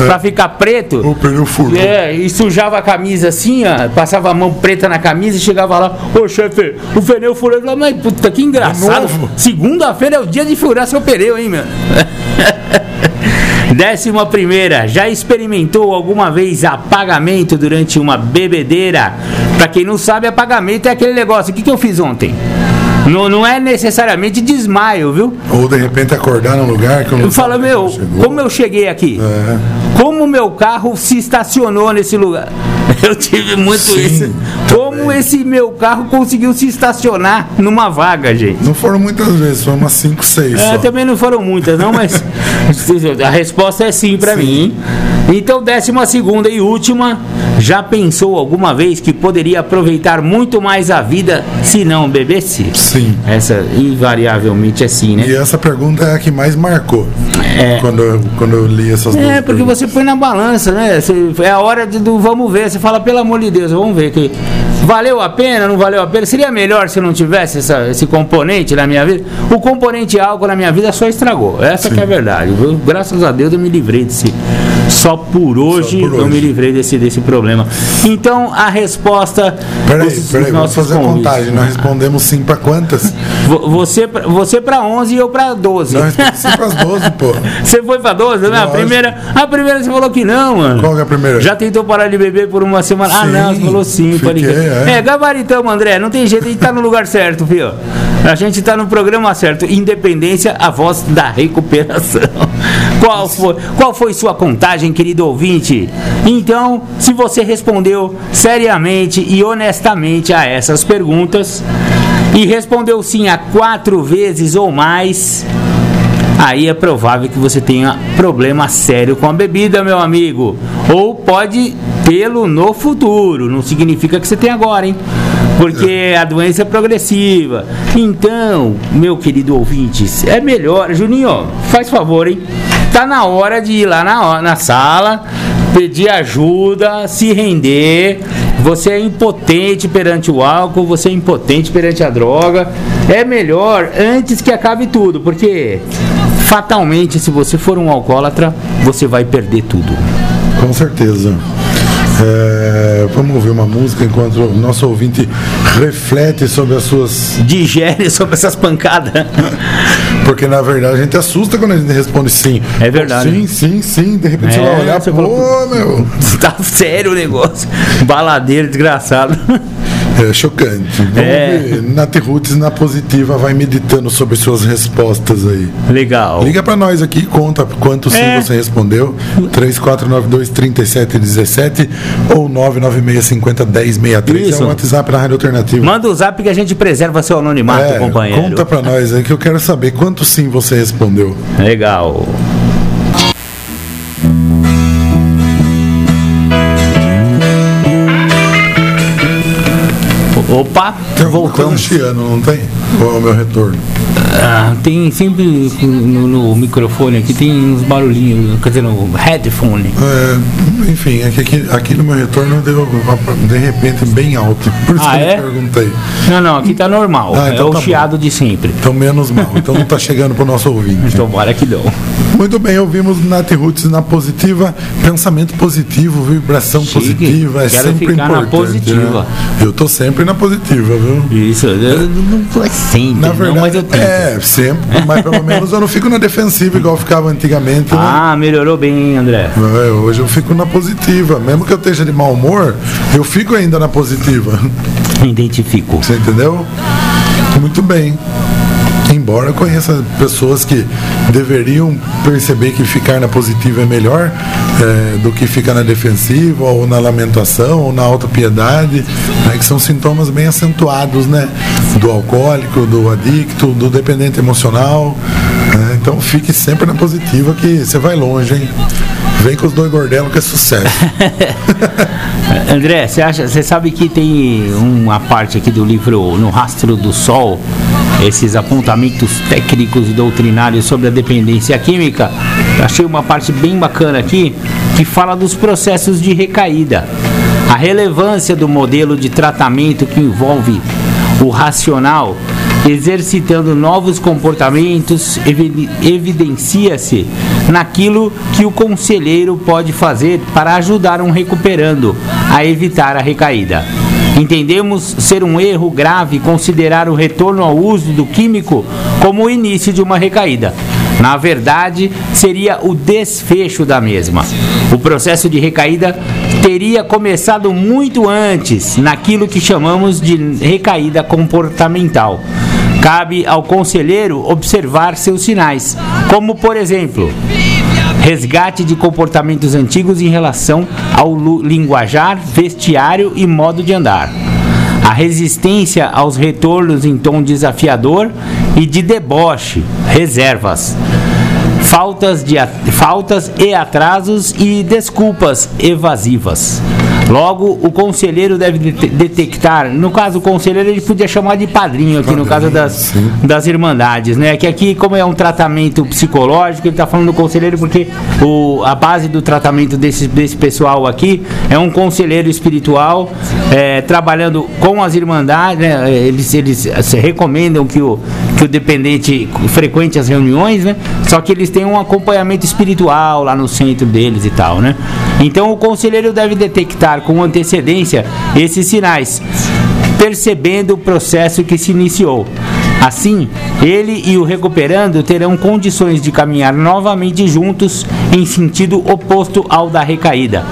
pra ficar preto. O pneu furou. É, e sujava a camisa assim, ó, passava a mão preta na camisa e chegava lá, ô chefe, o pneu furou. Eu mas puta, que engraçado. novo? Segunda-feira é o dia de furar seu pneu, hein, meu? Décima primeira, já experimentou alguma vez apagamento durante uma bebedeira? Pra quem não sabe, apagamento é aquele negócio. O que, que eu fiz ontem? Não, não é necessariamente desmaio, viu? Ou de repente acordar num lugar que eu não sabe meu, como chegou. como eu cheguei aqui? É. Como meu carro se estacionou nesse lugar? Eu tive muito Sim, isso. Como esse meu carro conseguiu se estacionar numa vaga, gente? Não foram muitas vezes, foram umas 5, 6 É, também não foram muitas, não, mas a resposta é sim pra Sim. mim. Então, décima segunda e última, já pensou alguma vez que poderia aproveitar muito mais a vida se não bebesse? Sim. Essa invariavelmente é sim, né? E essa pergunta é a que mais marcou É. quando, eu, quando eu li essas duas É, porque perguntas. você põe na balança, né? Você- é a hora de- do vamos ver. Você fala, pelo amor de Deus, vamos ver que valeu a pena, não valeu a pena. Seria melhor se não tivesse essa- esse componente na minha vida. O componente álcool na minha vida só estragou. Essa que é a verdade. Eu, graças a Deus eu me livrei desse. Só por hoje por eu hoje. me livrei desse, desse problema. Então a resposta. Peraí, dos- peraí, vamos fazer a convites. contagem. Nós respondemos sim pra quantas? Vo- Você, pra- você pra 11 e eu pra 12. Nós respondemos sim pras 12, pô. Você foi pra 12, né? A primeira, a primeira você falou que não, mano. Qual que é a primeira? Já tentou parar de beber por uma semana? ah, Sim, não, você falou sim, fiquei, crer. é. É, gabaritamos, André. Não tem jeito, a gente tá no lugar certo, filho. A gente tá no programa certo. Independência, a voz da recuperação. Qual foi, qual foi sua contagem, querido ouvinte? Então, se você respondeu seriamente e honestamente a essas perguntas e respondeu sim a quatro vezes ou mais, aí é provável que você tenha problema sério com a bebida, meu amigo. Ou pode tê-lo no futuro. Não significa que você tem agora, hein? Porque a doença é progressiva. Então, meu querido ouvinte, é melhor. Juninho, faz favor, hein? Tá na hora de ir lá na, na sala, pedir ajuda, se render. Você é impotente perante o álcool, você é impotente perante a droga. É melhor antes que acabe tudo, porque fatalmente, se você for um alcoólatra, você vai perder tudo. Com certeza. É, vamos ouvir uma música enquanto o nosso ouvinte reflete sobre as suas. Digere sobre essas pancadas. Porque na verdade a gente assusta quando a gente responde sim. É verdade. Sim, sim, sim. De repente você É, vai olhar, você pô, falou- meu. tá sério o negócio. Baladeiro desgraçado. É chocante. Vamos É. ver. Nath Roots na positiva vai meditando sobre suas respostas aí. Legal. Liga pra nós aqui, conta quanto sim É. você respondeu. 3492 3717 ou 996 50 1063 Isso. é o WhatsApp da Rádio Alternativa. Manda o zap que a gente preserva seu anonimato, É, companheiro. Conta pra nós aí que eu quero saber quanto sim você respondeu. Legal. Opa, voltamos. chiando, não tem? Ou é o meu retorno? Ah, tem sempre no, no microfone aqui tem uns barulhinhos, quer dizer, no headphone. É, enfim, é que aqui, aqui no meu retorno deu de repente bem alto. Por isso Ah, que eu é? perguntei. Não, não, aqui tá normal. Ah, é então o tá bom. chiado de sempre. Então menos mal. Então não tá chegando pro nosso ouvinte. Tomara que não. Muito bem, ouvimos Nath Roots na positiva, pensamento positivo, vibração Chique. positiva, é Quero sempre ficar na importante. positiva. né? Eu tô sempre na positiva, viu? Isso, eu não tô assim, Na não, verdade, mas eu tento. é, sempre, mas pelo menos eu não fico na defensiva igual eu ficava antigamente. né? Ah, melhorou bem, André. É, Hoje eu fico na positiva. Mesmo que eu esteja de mau humor, eu fico ainda na positiva. Identifico. Você entendeu? Muito bem. Embora conheça pessoas que deveriam perceber que ficar na positiva é melhor é, do que ficar na defensiva, ou na lamentação, ou na autopiedade, né, que são sintomas bem acentuados né, do alcoólico, do adicto, do dependente emocional. né. então fique sempre na positiva que você vai longe, hein? Vem com os dois gordelos que é sucesso. André, você acha, você sabe que tem uma parte aqui do livro No Rastro do Sol, esses apontamentos técnicos e doutrinários sobre a dependência química. Achei uma parte bem bacana aqui que fala dos processos de recaída. A relevância do modelo de tratamento que envolve o racional exercitando novos comportamentos, evi- evidencia-se naquilo que o conselheiro pode fazer para ajudar um recuperando a evitar a recaída. Entendemos ser um erro grave considerar o retorno ao uso do químico como o início de uma recaída. Na verdade, seria o desfecho da mesma. O processo de recaída teria começado muito antes, naquilo que chamamos de recaída comportamental. Cabe ao conselheiro observar seus sinais, como por exemplo, resgate de comportamentos antigos em relação ao linguajar, vestiário e modo de andar. A resistência aos retornos em tom desafiador e de deboche, reservas faltas, de, faltas e atrasos e desculpas evasivas. Logo, o conselheiro deve detectar, no caso o conselheiro ele podia chamar de padrinho aqui, padrinho, no caso das, das irmandades, né? Que aqui, como é um tratamento psicológico, ele está falando do conselheiro porque o, a base do tratamento desse, desse pessoal aqui é um conselheiro espiritual é, trabalhando com as irmandades, né? Eles, eles se recomendam que o, que o dependente frequente as reuniões, né? Só que eles têm um acompanhamento espiritual lá no centro deles e tal, né? Então o conselheiro deve detectar com antecedência esses sinais, percebendo o processo que se iniciou. Assim, ele e o recuperando terão condições de caminhar novamente juntos em sentido oposto ao da recaída.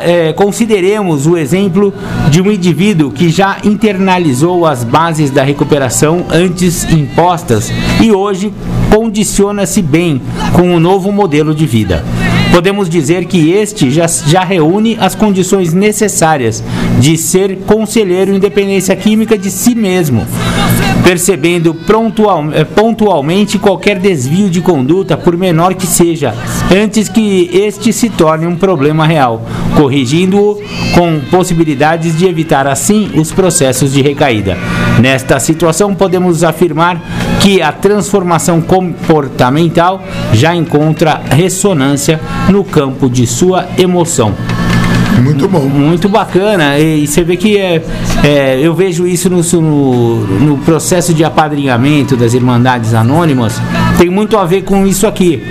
É, consideremos o exemplo de um indivíduo que já internalizou as bases da recuperação antes impostas e hoje condiciona-se bem com o um novo modelo de vida. Podemos dizer que este já, já reúne as condições necessárias de ser conselheiro independência química de si mesmo, percebendo prontual, eh, pontualmente qualquer desvio de conduta, por menor que seja, antes que este se torne um problema real, corrigindo-o com possibilidades de evitar assim os processos de recaída. Nesta situação, podemos afirmar que a transformação comportamental já encontra ressonância no campo de sua emoção. Muito bom. Muito bacana. E você vê que é, é eu vejo isso no, no, no, processo de apadrinhamento das Irmandades Anônimas. Tem muito a ver com isso aqui.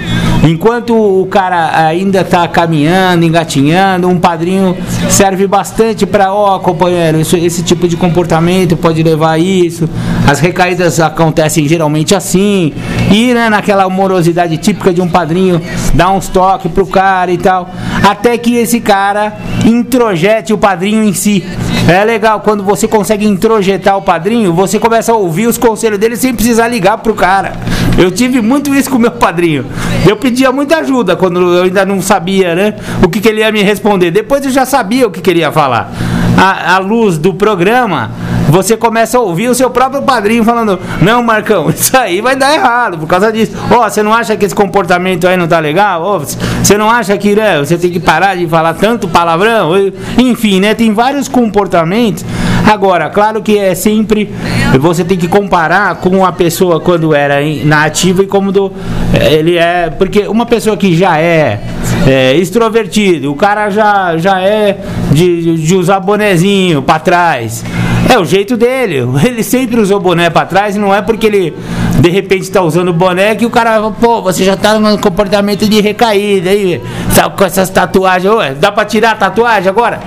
Enquanto o cara ainda está caminhando, engatinhando, um padrinho serve bastante para, ó, oh, companheiro, isso, esse tipo de comportamento pode levar a isso. As recaídas acontecem geralmente assim. E né, naquela morosidade típica de um padrinho, dá uns toques pro cara e tal. Até que esse cara introjete o padrinho em si. É legal quando você consegue introjetar o padrinho, você começa a ouvir os conselhos dele sem precisar ligar pro cara. Eu tive muito isso com o meu padrinho. Eu pedia muita ajuda quando eu ainda não sabia, né? O que, que ele ia me responder. Depois eu já sabia o que queria falar. À, à luz do programa, você começa a ouvir o seu próprio padrinho falando: Não, Marcão, isso aí vai dar errado por causa disso. Ó, oh, você não acha que esse comportamento aí não tá legal? Oh, você não acha que né, você tem que parar de falar tanto palavrão? Enfim, né? Tem vários comportamentos. Agora, claro que é sempre você tem que comparar com a pessoa quando era na ativa e como do, ele é. Porque uma pessoa que já é, é extrovertido, o cara já, já é de, de usar bonezinho para trás. É o jeito dele. Ele sempre usou boné para trás e não é porque ele de repente está usando boné que o cara, pô, você já tá no comportamento de recaída aí, tá com essas tatuagens. Dá para tirar a tatuagem agora?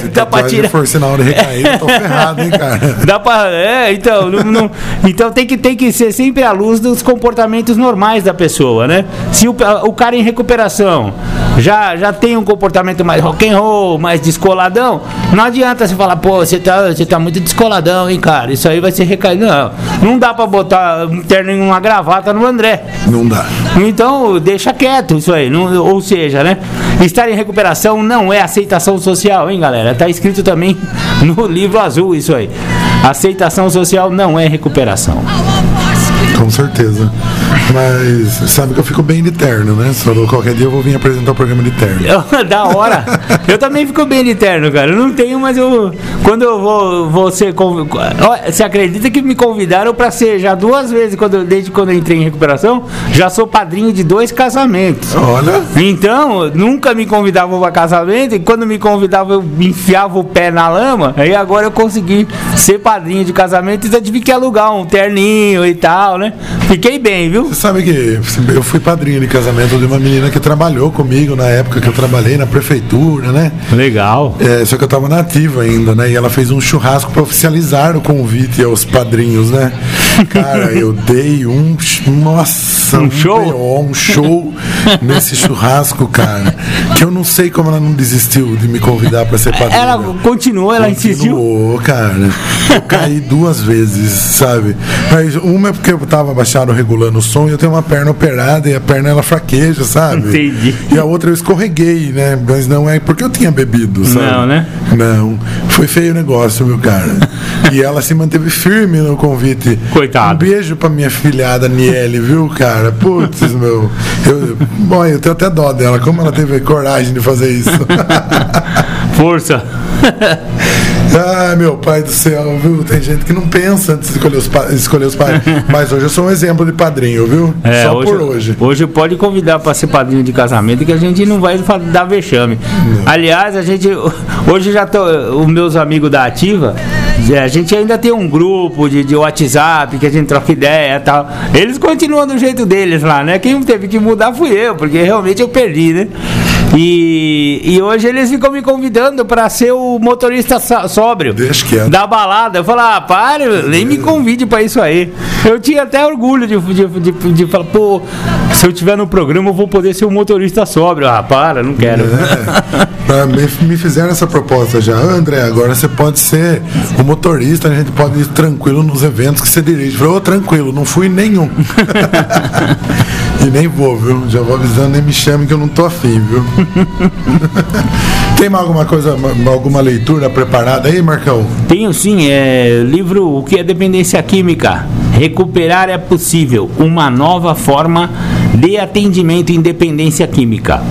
Se dá pra tirar. for sinal de recaída, tô ferrado, hein, cara? Dá pra. É, então, não, não, então tem, que, tem que ser sempre à luz dos comportamentos normais da pessoa, né? Se o, o cara em recuperação já, já tem um comportamento mais rock and roll, mais descoladão, não adianta você falar, pô, você tá, você tá muito descoladão, hein, cara? Isso aí vai ser recaído. Não, não dá pra botar um terno uma gravata no André. Não dá. Então, deixa quieto isso aí. Não, ou seja, né? Estar em recuperação não é aceitação social, hein, galera? Tá escrito também no livro azul isso aí. Aceitação social não é recuperação. Com certeza. Mas sabe que eu fico bem de terno, né? Só qualquer dia eu vou vir apresentar o programa de terno. da hora. Eu também fico bem de terno, cara. Eu não tenho, mas eu. Quando eu vou, vou ser. Você acredita que me convidaram para ser já duas vezes, quando, desde quando eu entrei em recuperação? Já sou padrinho de dois casamentos. Olha. Então, nunca me convidavam para casamento e quando me convidavam eu enfiava o pé na lama. Aí agora eu consegui ser padrinho de casamento e então tive que alugar um terninho e tal, né? Fiquei bem, viu? Viu? Você sabe que eu fui padrinho de casamento de uma menina que trabalhou comigo na época que eu trabalhei na prefeitura, né? Legal. É, só que eu tava nativa ainda, né? E ela fez um churrasco para oficializar o convite aos padrinhos, né? Cara, eu dei um. Nossa, um, um show? B.O., um show nesse churrasco, cara. Que eu não sei como ela não desistiu de me convidar para ser padrinho. Ela continuou, ela insistiu? Continuou, cara. Eu caí duas vezes, sabe? Mas uma é porque eu tava baixado regulando o som e eu tenho uma perna operada e a perna ela fraqueja, sabe? Entendi. E a outra eu escorreguei, né? Mas não é porque eu tinha bebido, sabe? Não, né? Não. Foi feio o negócio, meu cara. e ela se manteve firme no convite. Coitado. Um beijo pra minha filhada Niele, viu, cara? Putz, meu. Eu, bom, eu tenho até dó dela. Como ela teve coragem de fazer isso? Força. Ai, meu pai do céu, viu? Tem gente que não pensa antes de escolher os, pa escolher os pais. Mas hoje eu sou um exemplo de padrinho, viu? É, Só hoje, por hoje. Hoje pode convidar para ser padrinho de casamento que a gente não vai dar vexame. Não. Aliás, a gente. Hoje já tô. Os meus amigos da Ativa. A gente ainda tem um grupo de, de WhatsApp que a gente troca ideia e tal. Eles continuam do jeito deles lá, né? Quem teve que mudar fui eu, porque realmente eu perdi, né? E, e hoje eles ficam me convidando para ser o motorista sóbrio Deixa da balada. Eu falo, ah, pare, nem me convide para isso aí. Eu tinha até orgulho de, de, de, de, falar, pô, se eu tiver no programa eu vou poder ser um motorista sóbrio. Ah, para, não quero. É, me, me fizeram essa proposta já. André, agora você pode ser o motorista, a gente pode ir tranquilo nos eventos que você dirige. Eu falei, oh, tranquilo, não fui nenhum. e nem vou, viu? Já vou avisando, nem me chame que eu não tô afim, viu? Tem alguma coisa, alguma leitura preparada aí, Marcão? Tenho sim, é livro O que é dependência química? Recuperar é possível, uma nova forma de atendimento em dependência química.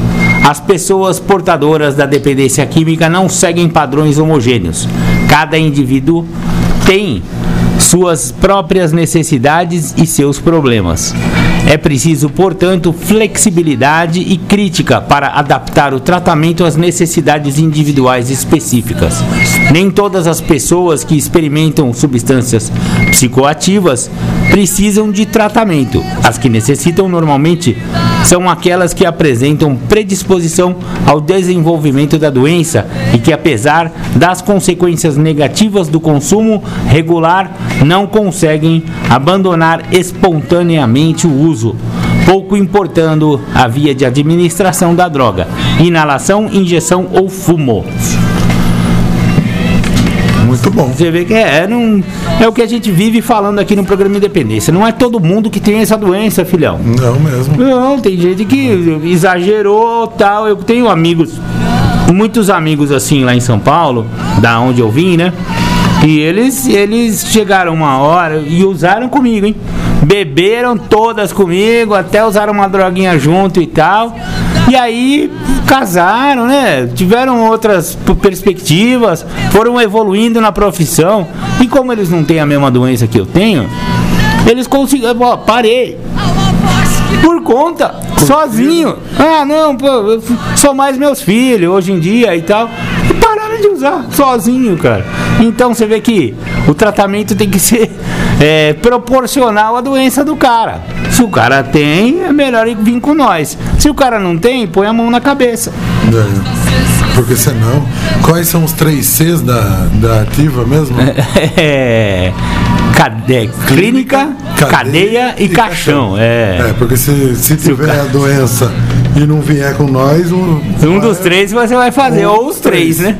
As pessoas portadoras da dependência química não seguem padrões homogêneos. Cada indivíduo tem suas próprias necessidades e seus problemas. É preciso, portanto, flexibilidade e crítica para adaptar o tratamento às necessidades individuais específicas. Nem todas as pessoas que experimentam substâncias psicoativas precisam de tratamento. As que necessitam normalmente são aquelas que apresentam predisposição ao desenvolvimento da doença e que, apesar das consequências negativas do consumo regular, não conseguem abandonar espontaneamente o uso, pouco importando a via de administração da droga, inalação, injeção ou fumo. Muito bom. Você vê que é, é, não, é o que a gente vive falando aqui no programa Independência. Não é todo mundo que tem essa doença, filhão. Não mesmo. Não, tem gente que exagerou tal. Eu tenho amigos, muitos amigos assim lá em São Paulo, da onde eu vim, né? E eles, eles chegaram uma hora e usaram comigo, hein? Beberam todas comigo, até usaram uma droguinha junto e tal. E aí casaram, né? Tiveram outras perspectivas, foram evoluindo na profissão. E como eles não têm a mesma doença que eu tenho, eles conseguiram. Ó, parei. Por conta, sozinho. Ah, não, pô, sou mais meus filhos hoje em dia e tal. E pararam de usar sozinho, cara. Então você vê que o tratamento tem que ser é, proporcional à doença do cara. Se o cara tem, é melhor vir com nós. Se o cara não tem, põe a mão na cabeça. É, porque senão. Quais são os três Cs da, da ativa mesmo? É, cade, clínica, cadeia, cadeia e, e, caixão. caixão. É. é, porque se, se tiver se a doença e não vier com nós, um, um dos três você vai fazer, ou, ou os três, três né?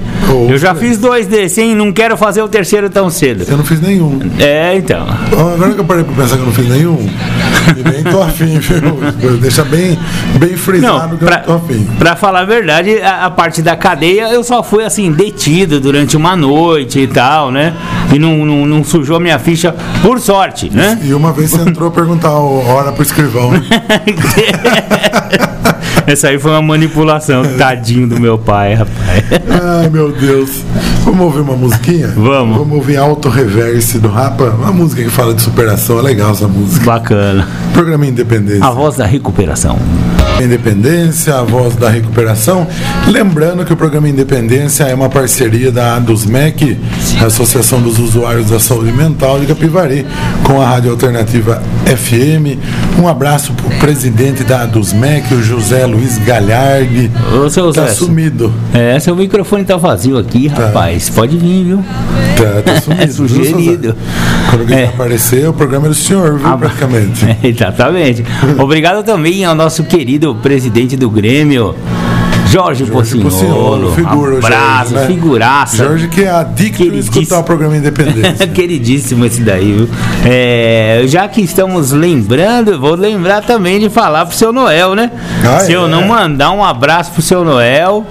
Eu já três. fiz dois desses, hein? Não quero fazer o terceiro tão cedo. Eu não fiz nenhum. É, então. Agora que eu parei pra pensar que eu não fiz nenhum, e nem tô afim, viu? Deixa bem, bem frisado não, que pra, eu não tô afim. Pra falar a verdade, a, a, parte da cadeia eu só fui assim, detido durante uma noite e tal, né? E não, não, não sujou minha ficha, por sorte, né? E uma vez você entrou a perguntar a hora pro escrivão. Né? Essa aí foi uma manipulação, tadinho do meu pai, rapaz. Ai, meu Deus. Vamos ouvir uma musiquinha? Vamos. Vamos ouvir Auto Reverse do Rapa. Uma música que fala de superação. É legal essa música. Bacana. Programa Independência. A voz da recuperação. Independência, a voz da recuperação. Lembrando que o programa Independência é uma parceria da ADUSMEC, Associação dos Usuários da Saúde Mental de Capivari, com a Rádio Alternativa FM. Um abraço para o presidente da ADUSMEC, o José Luiz Galhardi. Ô, seu Tá Zé, sumido. É, seu microfone tá vazio aqui, rapaz. Pode vir, viu? Tá, tá sumido. É sugerido. Quando alguém É. aparecer, o programa é do senhor, viu, Ah, praticamente. É, exatamente. Obrigado também ao nosso querido presidente do Grêmio, Jorge, Jorge Pocinholo. Figura, Abraço, Jorge, né? figuraça. Jorge que é adicto em Queridíssimo. escutar o programa Independência. Queridíssimo esse daí, viu? É, já que estamos lembrando, eu vou lembrar também de falar pro seu Noel, né? Ah, Se eu é? não mandar um abraço pro seu Noel,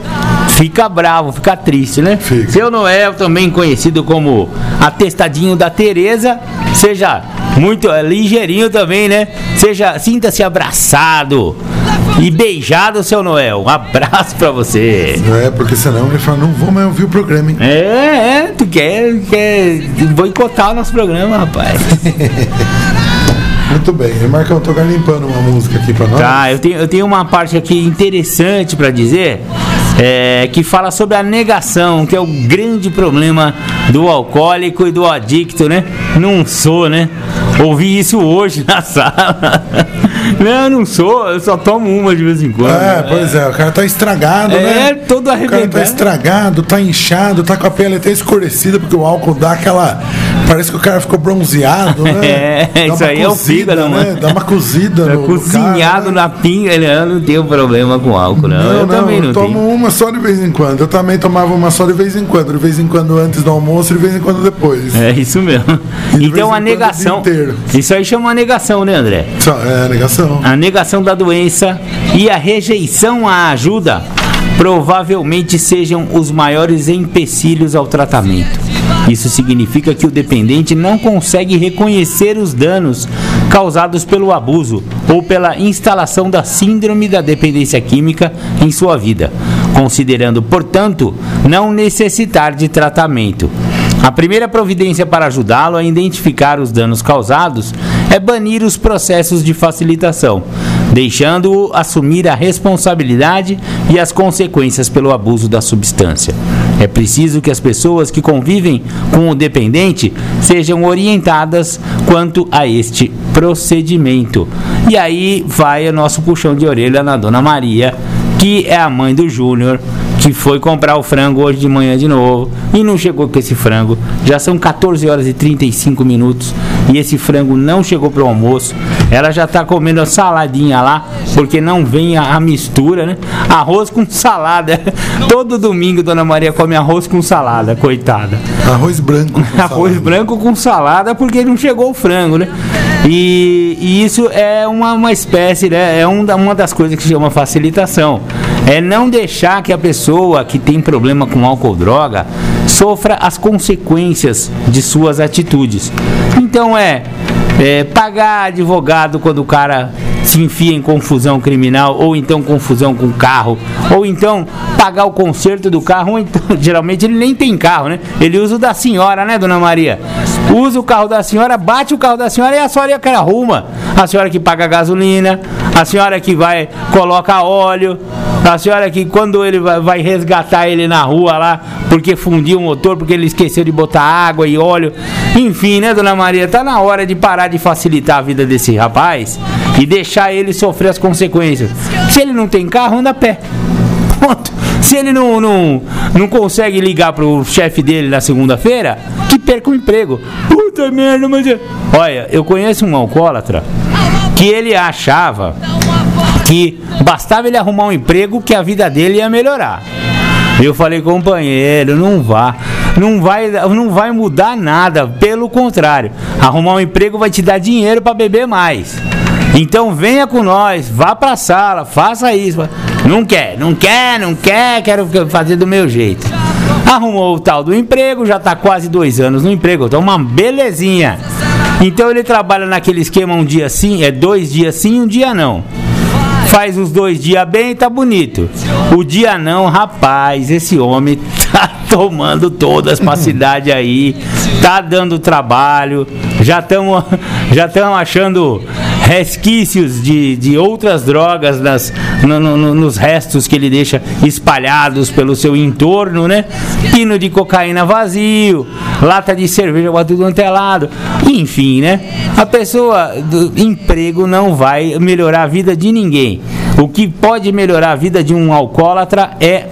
fica bravo, fica triste, né? Fica. Seu Noel, também conhecido como atestadinho da Tereza, seja muito é, ligeirinho também, né? Seja, sinta-se abraçado e beijado, seu Noel. Um abraço pra você. É, porque senão ele fala, não vou mais ouvir o programa, hein? É, é, tu quer, quer boicotar o nosso programa, rapaz. Muito bem. E Marcão, tô limpando uma música aqui pra nós. Tá, eu tenho, eu tenho uma parte aqui interessante pra dizer, é, que fala sobre a negação, que é o grande problema do alcoólico e do adicto, né? Não sou, né? Ouvi isso hoje na sala. Não, eu não sou, eu só tomo uma de vez em quando. É, pois é, o cara tá estragado, É, né? todo O cara tá arrebentado. estragado, tá inchado, tá com a pele até escurecida, porque o álcool dá aquela. Parece que o cara ficou bronzeado, né? É, Dá isso uma aí é o cozida, fígado, né? mano. Dá uma cozida Tá no, cozinhado cara, né? na pinga, ele eu não tenho problema com álcool, não. Não, eu não, também não eu tomo tenho. uma só de vez em quando. Eu também tomava uma só de vez em quando. De vez em quando antes do almoço e de vez em quando depois. É isso mesmo. E Então a negação. Isso aí chama negação, né, André? Só, é, negação. A negação da doença e a rejeição à ajuda provavelmente sejam os maiores empecilhos ao tratamento. Isso significa que o dependente não consegue reconhecer os danos causados pelo abuso ou pela instalação da síndrome da dependência química em sua vida, considerando, portanto, não necessitar de tratamento. A primeira providência para ajudá-lo a identificar os danos causados é banir os processos de facilitação, deixando-o assumir a responsabilidade e as consequências pelo abuso da substância. É preciso que as pessoas que convivem com o dependente sejam orientadas quanto a este procedimento. E aí vai o nosso puxão de orelha na Dona Maria, que é a mãe do Júnior, que foi comprar o frango hoje de manhã de novo e não chegou com esse frango. Já são 14 horas e 35 minutos e esse frango não chegou para o almoço. Ela já está comendo a saladinha lá, porque não vem a, a mistura, né? Arroz com salada. Todo domingo Dona Maria come arroz com salada, coitada. Arroz branco. Arroz salada. branco com salada porque não chegou o frango, né? E, e isso é uma, uma espécie, né? É um uma das coisas que chama facilitação. É não deixar que a pessoa que tem problema com álcool droga sofra as consequências de suas atitudes. Então é, é pagar advogado quando o cara se enfia em confusão criminal, ou então confusão com carro, ou então pagar o conserto do carro, ou então, geralmente ele nem tem carro, né? Ele usa o da senhora, né, dona Maria? Usa o carro da senhora, bate o carro da senhora e a senhora que arruma. A senhora que paga a gasolina, a senhora que vai, coloca óleo, a senhora que quando ele vai, vai resgatar ele na rua lá, porque fundiu o motor, porque ele esqueceu de botar água e óleo. Enfim, né, dona Maria? Tá na hora de parar de facilitar a vida desse rapaz e deixar ele sofrer as consequências. Se ele não tem carro, anda a pé. Se ele não, não, não consegue ligar pro chefe dele na segunda-feira, que perca o emprego. Puta merda, mas. é- Olha, eu conheço um alcoólatra que ele achava que bastava ele arrumar um emprego que a vida dele ia melhorar. Eu falei, companheiro, não vá. Não vai, não vai mudar nada, pelo contrário. Arrumar um emprego vai te dar dinheiro para beber mais. Então venha com nós, vá pra sala, faça isso. Não quer, não quer, não quer, quero fazer do meu jeito. Arrumou o tal do emprego, já tá quase dois anos no emprego, tá uma belezinha. Então ele trabalha naquele esquema um dia sim, é dois dias sim, um dia não. Faz os dois dias bem, tá bonito. O dia não, rapaz, esse homem tá tomando todas pra cidade aí, tá dando trabalho, já estamos já achando resquícios de, de outras drogas nas, no, no, nos restos que ele deixa espalhados pelo seu entorno, né? Pino de cocaína vazio, lata de cerveja tudo antelado, enfim, né? A pessoa do emprego não vai melhorar a vida de ninguém. O que pode melhorar a vida de um alcoólatra é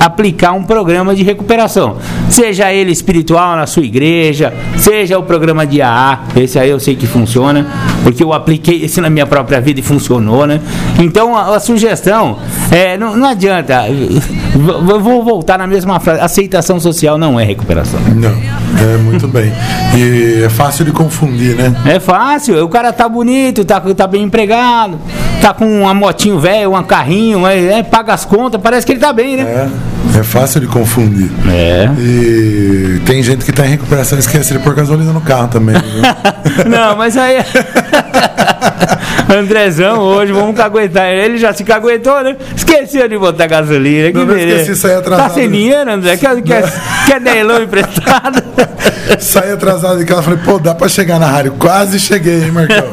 aplicar um programa de recuperação. Seja ele espiritual na sua igreja, seja o programa de AA, esse aí eu sei que funciona, porque eu apliquei esse na minha própria vida e funcionou, né? Então a, a sugestão é, não, não adianta, eu vou voltar na mesma frase, aceitação social não é recuperação. Não, é muito bem. E é fácil de confundir, né? É fácil, o cara tá bonito, tá, tá bem empregado, tá com uma motinho velho, um carrinho, é, é, paga as contas, parece que ele tá bem, né? É. É fácil de confundir. É. E tem gente que está em recuperação e esquece de pôr gasolina no carro também. Não, mas aí. Andrezão, hoje vamos caguetar. Ele já se caguetou, né? Esqueceu de botar gasolina. Que não, não esqueci, sair atrasado. Tá sem dinheiro, André? Quer, quer, quer Neilão emprestado? Saí atrasado de casa, falei, pô, dá pra chegar na rádio. Quase cheguei, hein, Marcão?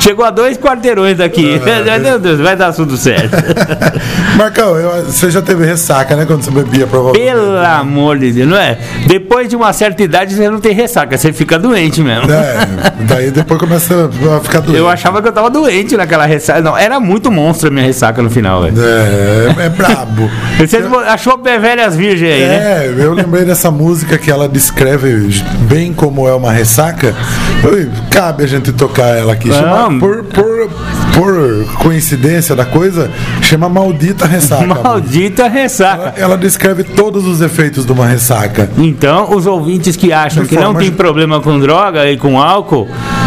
Chegou a dois quarteirões daqui. Ah, Meu Deus, vai dar tudo certo. Marcão, eu, você já teve ressaca, né, quando você bebia, provavelmente? Pelo amor de Deus, não é? Depois de uma certa idade, você não tem ressaca, você fica doente mesmo. É, daí depois começa a ficar doente. Eu achava que eu tava doente naquela ressaca. Não, era muito monstro a minha ressaca no final, velho. É, é brabo. Você achou velhas virgens aí, é, né? É, eu lembrei dessa música que ela descreve bem como é uma ressaca. Eu, cabe a gente tocar ela aqui. Chama, por, por, por coincidência da coisa, chama Maldita Ressaca. Maldita Ressaca. Ela, ela, descreve todos os efeitos de uma ressaca. Então, os ouvintes que acham de que não tem problema com droga e com álcool,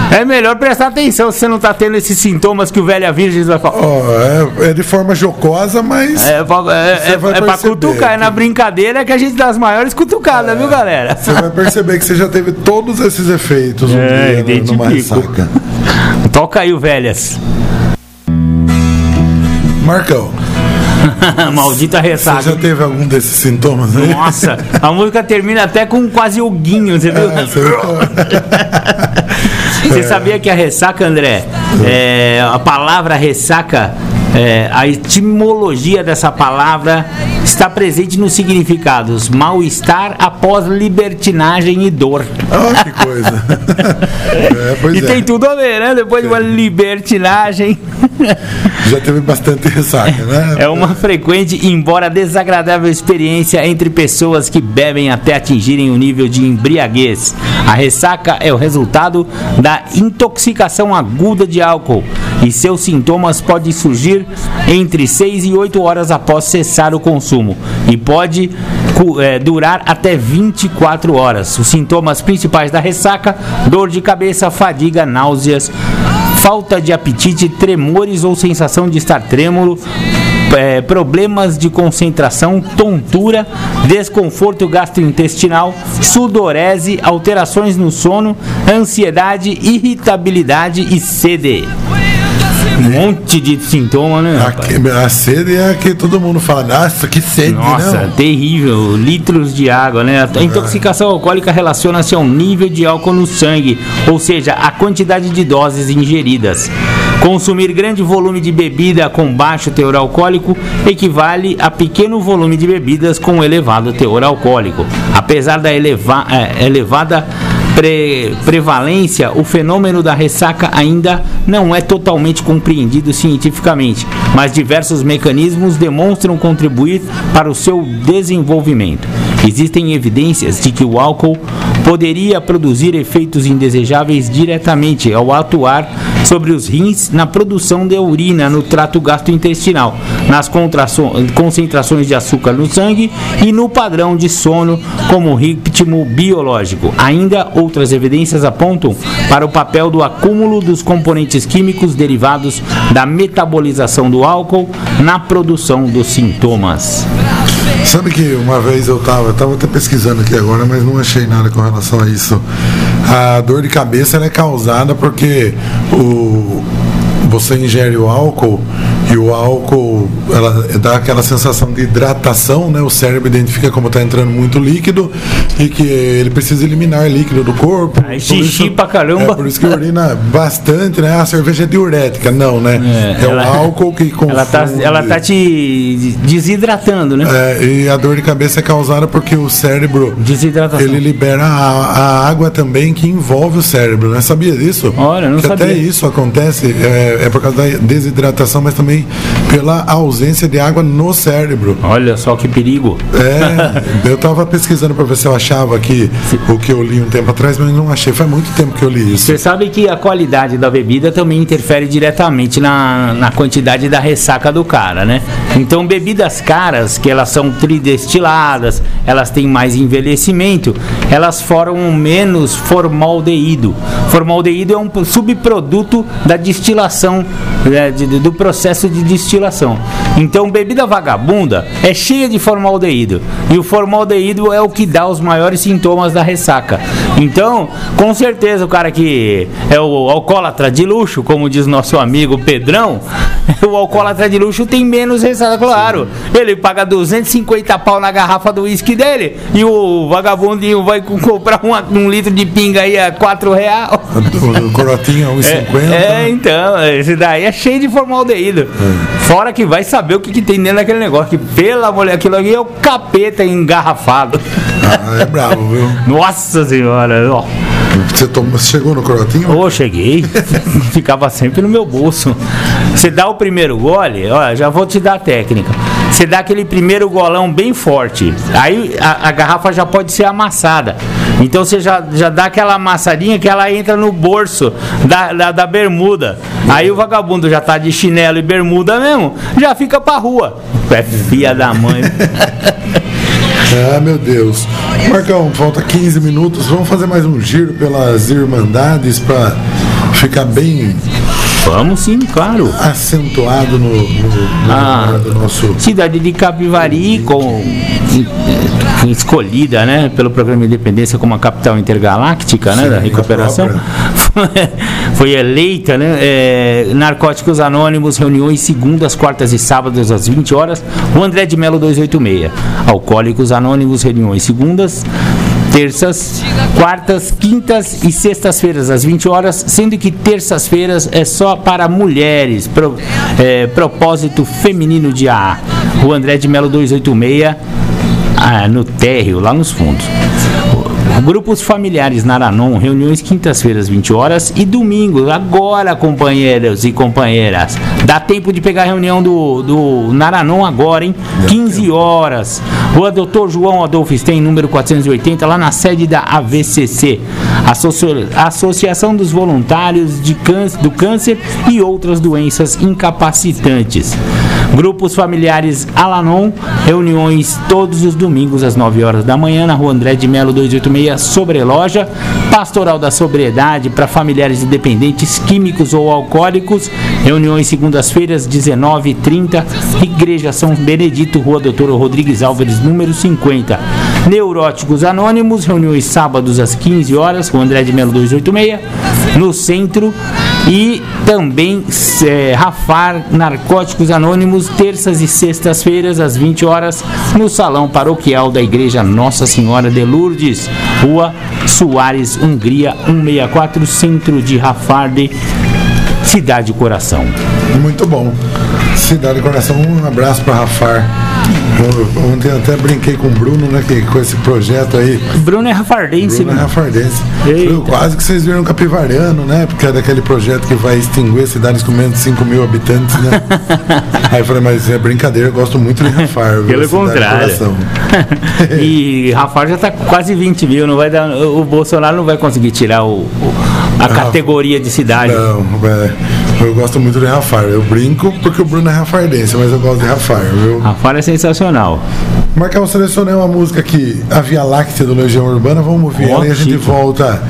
é melhor prestar atenção se você não está tendo esses sintomas que o velho Virgem vai falar. Oh, é, é, de forma jocosa, mas. É, é, é, é pra cutucar, é na brincadeira que a gente dá as maiores cutucadas, viu, galera? Você vai perceber que você já teve todos esses efeitos um é, dia numa ressaca. Toca aí o velhas. Marcão. Maldita ressaca. Você já teve algum desses sintomas aí? Nossa, a música termina até com quase o guinho, você viu? É, você... você é. sabia que a ressaca, André, é, a palavra ressaca é, a etimologia dessa palavra está presente nos significados mal-estar após libertinagem e dor. Oh, que coisa! é, e é. tem tudo a ver, né? Depois de uma libertinagem. Já teve bastante ressaca, né? É uma frequente, embora desagradável experiência entre pessoas que bebem até atingirem o nível de embriaguez. A ressaca é o resultado da intoxicação aguda de álcool e seus sintomas podem surgir entre 6 e 8 horas após cessar o consumo e pode é, durar até 24 horas. Os sintomas principais da ressaca: dor de cabeça, fadiga, náuseas, falta de apetite, tremores ou sensação de estar trêmulo, é, problemas de concentração, tontura, desconforto gastrointestinal, sudorese, alterações no sono, ansiedade, irritabilidade e sede. Um monte de sintoma, né? A, a, sede é que todo mundo fala, nossa, que sede, Nossa, não. terrível. Litros de água, né? A intoxicação alcoólica relaciona-se ao nível de álcool no sangue, ou seja, a quantidade de doses ingeridas. Consumir grande volume de bebida com baixo teor alcoólico equivale a pequeno volume de bebidas com elevado teor alcoólico. Apesar da eleva, é, elevada pre prevalência, o fenômeno da ressaca ainda não é totalmente compreendido cientificamente, mas diversos mecanismos demonstram contribuir para o seu desenvolvimento. Existem evidências de que o álcool poderia produzir efeitos indesejáveis diretamente ao atuar sobre os rins na produção de urina no trato gastrointestinal, nas concentrações de açúcar no sangue e no padrão de sono como ritmo biológico. Ainda outras evidências apontam para o papel do acúmulo dos componentes químicos derivados da metabolização do álcool na produção dos sintomas. Sabe que uma vez eu estava, eu tava até pesquisando aqui agora, mas não achei nada com relação a isso. A dor de cabeça é causada porque o, você ingere o álcool E o álcool, ela dá aquela sensação de hidratação, né? O cérebro identifica como está entrando muito líquido e que ele precisa eliminar líquido do corpo. Aí xixi pra caramba. É por isso que urina bastante, né? A cerveja é diurética, não, né? É, é ela, o álcool que confunde. Ela tá, ela tá te desidratando, né? É, e a dor de cabeça é causada porque o cérebro Desidratação. ele libera a, a água também que envolve o cérebro, né? Sabia disso? Olha, não que sabia. Até isso acontece, é, é por causa da desidratação, mas também pela ausência de água no cérebro. Olha só que perigo. É, eu estava pesquisando para ver se eu achava aqui o que eu li um tempo atrás, mas não achei. Faz muito tempo que eu li isso. Você sabe que a qualidade da bebida também interfere diretamente na, na quantidade da ressaca do cara, né? Então, bebidas caras, que elas são tridestiladas, elas têm mais envelhecimento, elas formam menos formaldeído. Formaldeído é um subproduto da destilação, né, do processo de destilação. Então, bebida vagabunda é cheia de formaldeído. E o formaldeído é o que dá os maiores sintomas da ressaca. Então, com certeza, o cara que é o alcoólatra de luxo, como diz nosso amigo Pedrão, o alcoólatra de luxo tem menos ressaca, claro. Ele paga 250 pau na garrafa do uísque dele e o vagabundinho vai comprar uma, um litro de pinga aí a 4 reais. O corotinho a 1,50. É, é, então, esse daí é cheio de formaldeído. Fora que vai saber o que, que tem dentro daquele negócio, que pela mulher, aquilo aqui é o capeta engarrafado. Ah, é bravo, viu? Nossa senhora, ó. Você tomou, chegou no corotinho? Ô, oh, cheguei. Ficava sempre no meu bolso. Você dá o primeiro gole, ó, já vou te dar a técnica. Você dá aquele primeiro golão bem forte. Aí a, a garrafa já pode ser amassada. Então você já, já dá aquela amassadinha que ela entra no bolso da, da, da bermuda. Aí o vagabundo já tá de chinelo e bermuda mesmo, já fica pra rua. É filha da mãe. Ah, meu Deus. Marcão, falta 15 minutos. Vamos fazer mais um giro pelas Irmandades para ficar bem Vamos sim, claro. Acentuado no, no, no ah, nosso. Cidade de Capivari, com, escolhida né, pelo programa Independência como a capital intergaláctica né, da recuperação. Foi eleita, né? É, Narcóticos Anônimos, reuniões segundas, quartas e sábados às 20 horas. O André de Melo 286. Alcoólicos Anônimos, reuniões segundas, terças, quartas, quintas e sextas-feiras às 20 horas, sendo que terças-feiras é só para mulheres, pro, é, propósito feminino de AA. O André de Melo 286, ah, no térreo, lá nos fundos. Grupos familiares Naranon, reuniões quintas-feiras, 20 horas e domingos. Agora, companheiros e companheiras. Dá tempo de pegar a reunião do, do Naranon agora, hein? 15 horas. Rua Doutor João Adolfo Stein, número 480, lá na sede da AVCC. Associa Associação dos Voluntários de câncer, do Câncer e outras doenças incapacitantes. Grupos familiares Alanon, reuniões todos os domingos às 9 horas da manhã na rua André de Melo 286, sobre loja. Pastoral da Sobriedade para familiares independentes, químicos ou alcoólicos. Reuniões segundas-feiras, 19 e 30 Igreja São Benedito, Rua Doutor Rodrigues Álvares, número 50. Neuróticos Anônimos, reuniões sábados às 15 horas, Rua André de Melo 286, no centro. E também é, Rafar Narcóticos Anônimos, terças e sextas-feiras, às 20 horas, no Salão Paroquial da Igreja Nossa Senhora de Lourdes, Rua Soares, Hungria, 164, centro de Rafarde, Cidade Coração. Muito bom. Cidade Coração, um abraço para Rafar. Ontem até brinquei com o Bruno, né? Que, com esse projeto aí. Bruno é rafardense, Bruno é rafardense. Foi quase que vocês viram capivariano, né? Porque é daquele projeto que vai extinguir cidades com menos de 5 mil habitantes, né? aí eu falei, mas é brincadeira, eu gosto muito de Rafar. Pelo contrário. e Rafar já tá quase 20 mil, não vai dar, o Bolsonaro não vai conseguir tirar o, o a categoria de cidade. Não, é, eu gosto muito de Rafar. Eu brinco porque o Bruno é rafardense, mas eu gosto de Rafar, viu? Rafar é sensacional. Marcão, selecionei uma música aqui, A Via Láctea do Legião Urbana. Vamos ouvir ela e a gente volta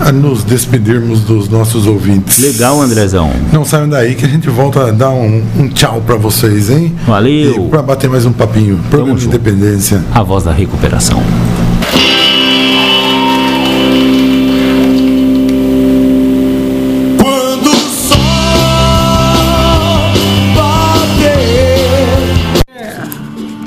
a nos despedirmos dos nossos ouvintes. Legal, Andrezão. Não saiam daí que a gente volta a dar um, um tchau para vocês, hein? Valeu. E pra bater mais um papinho. Programa de Independência. A voz da recuperação.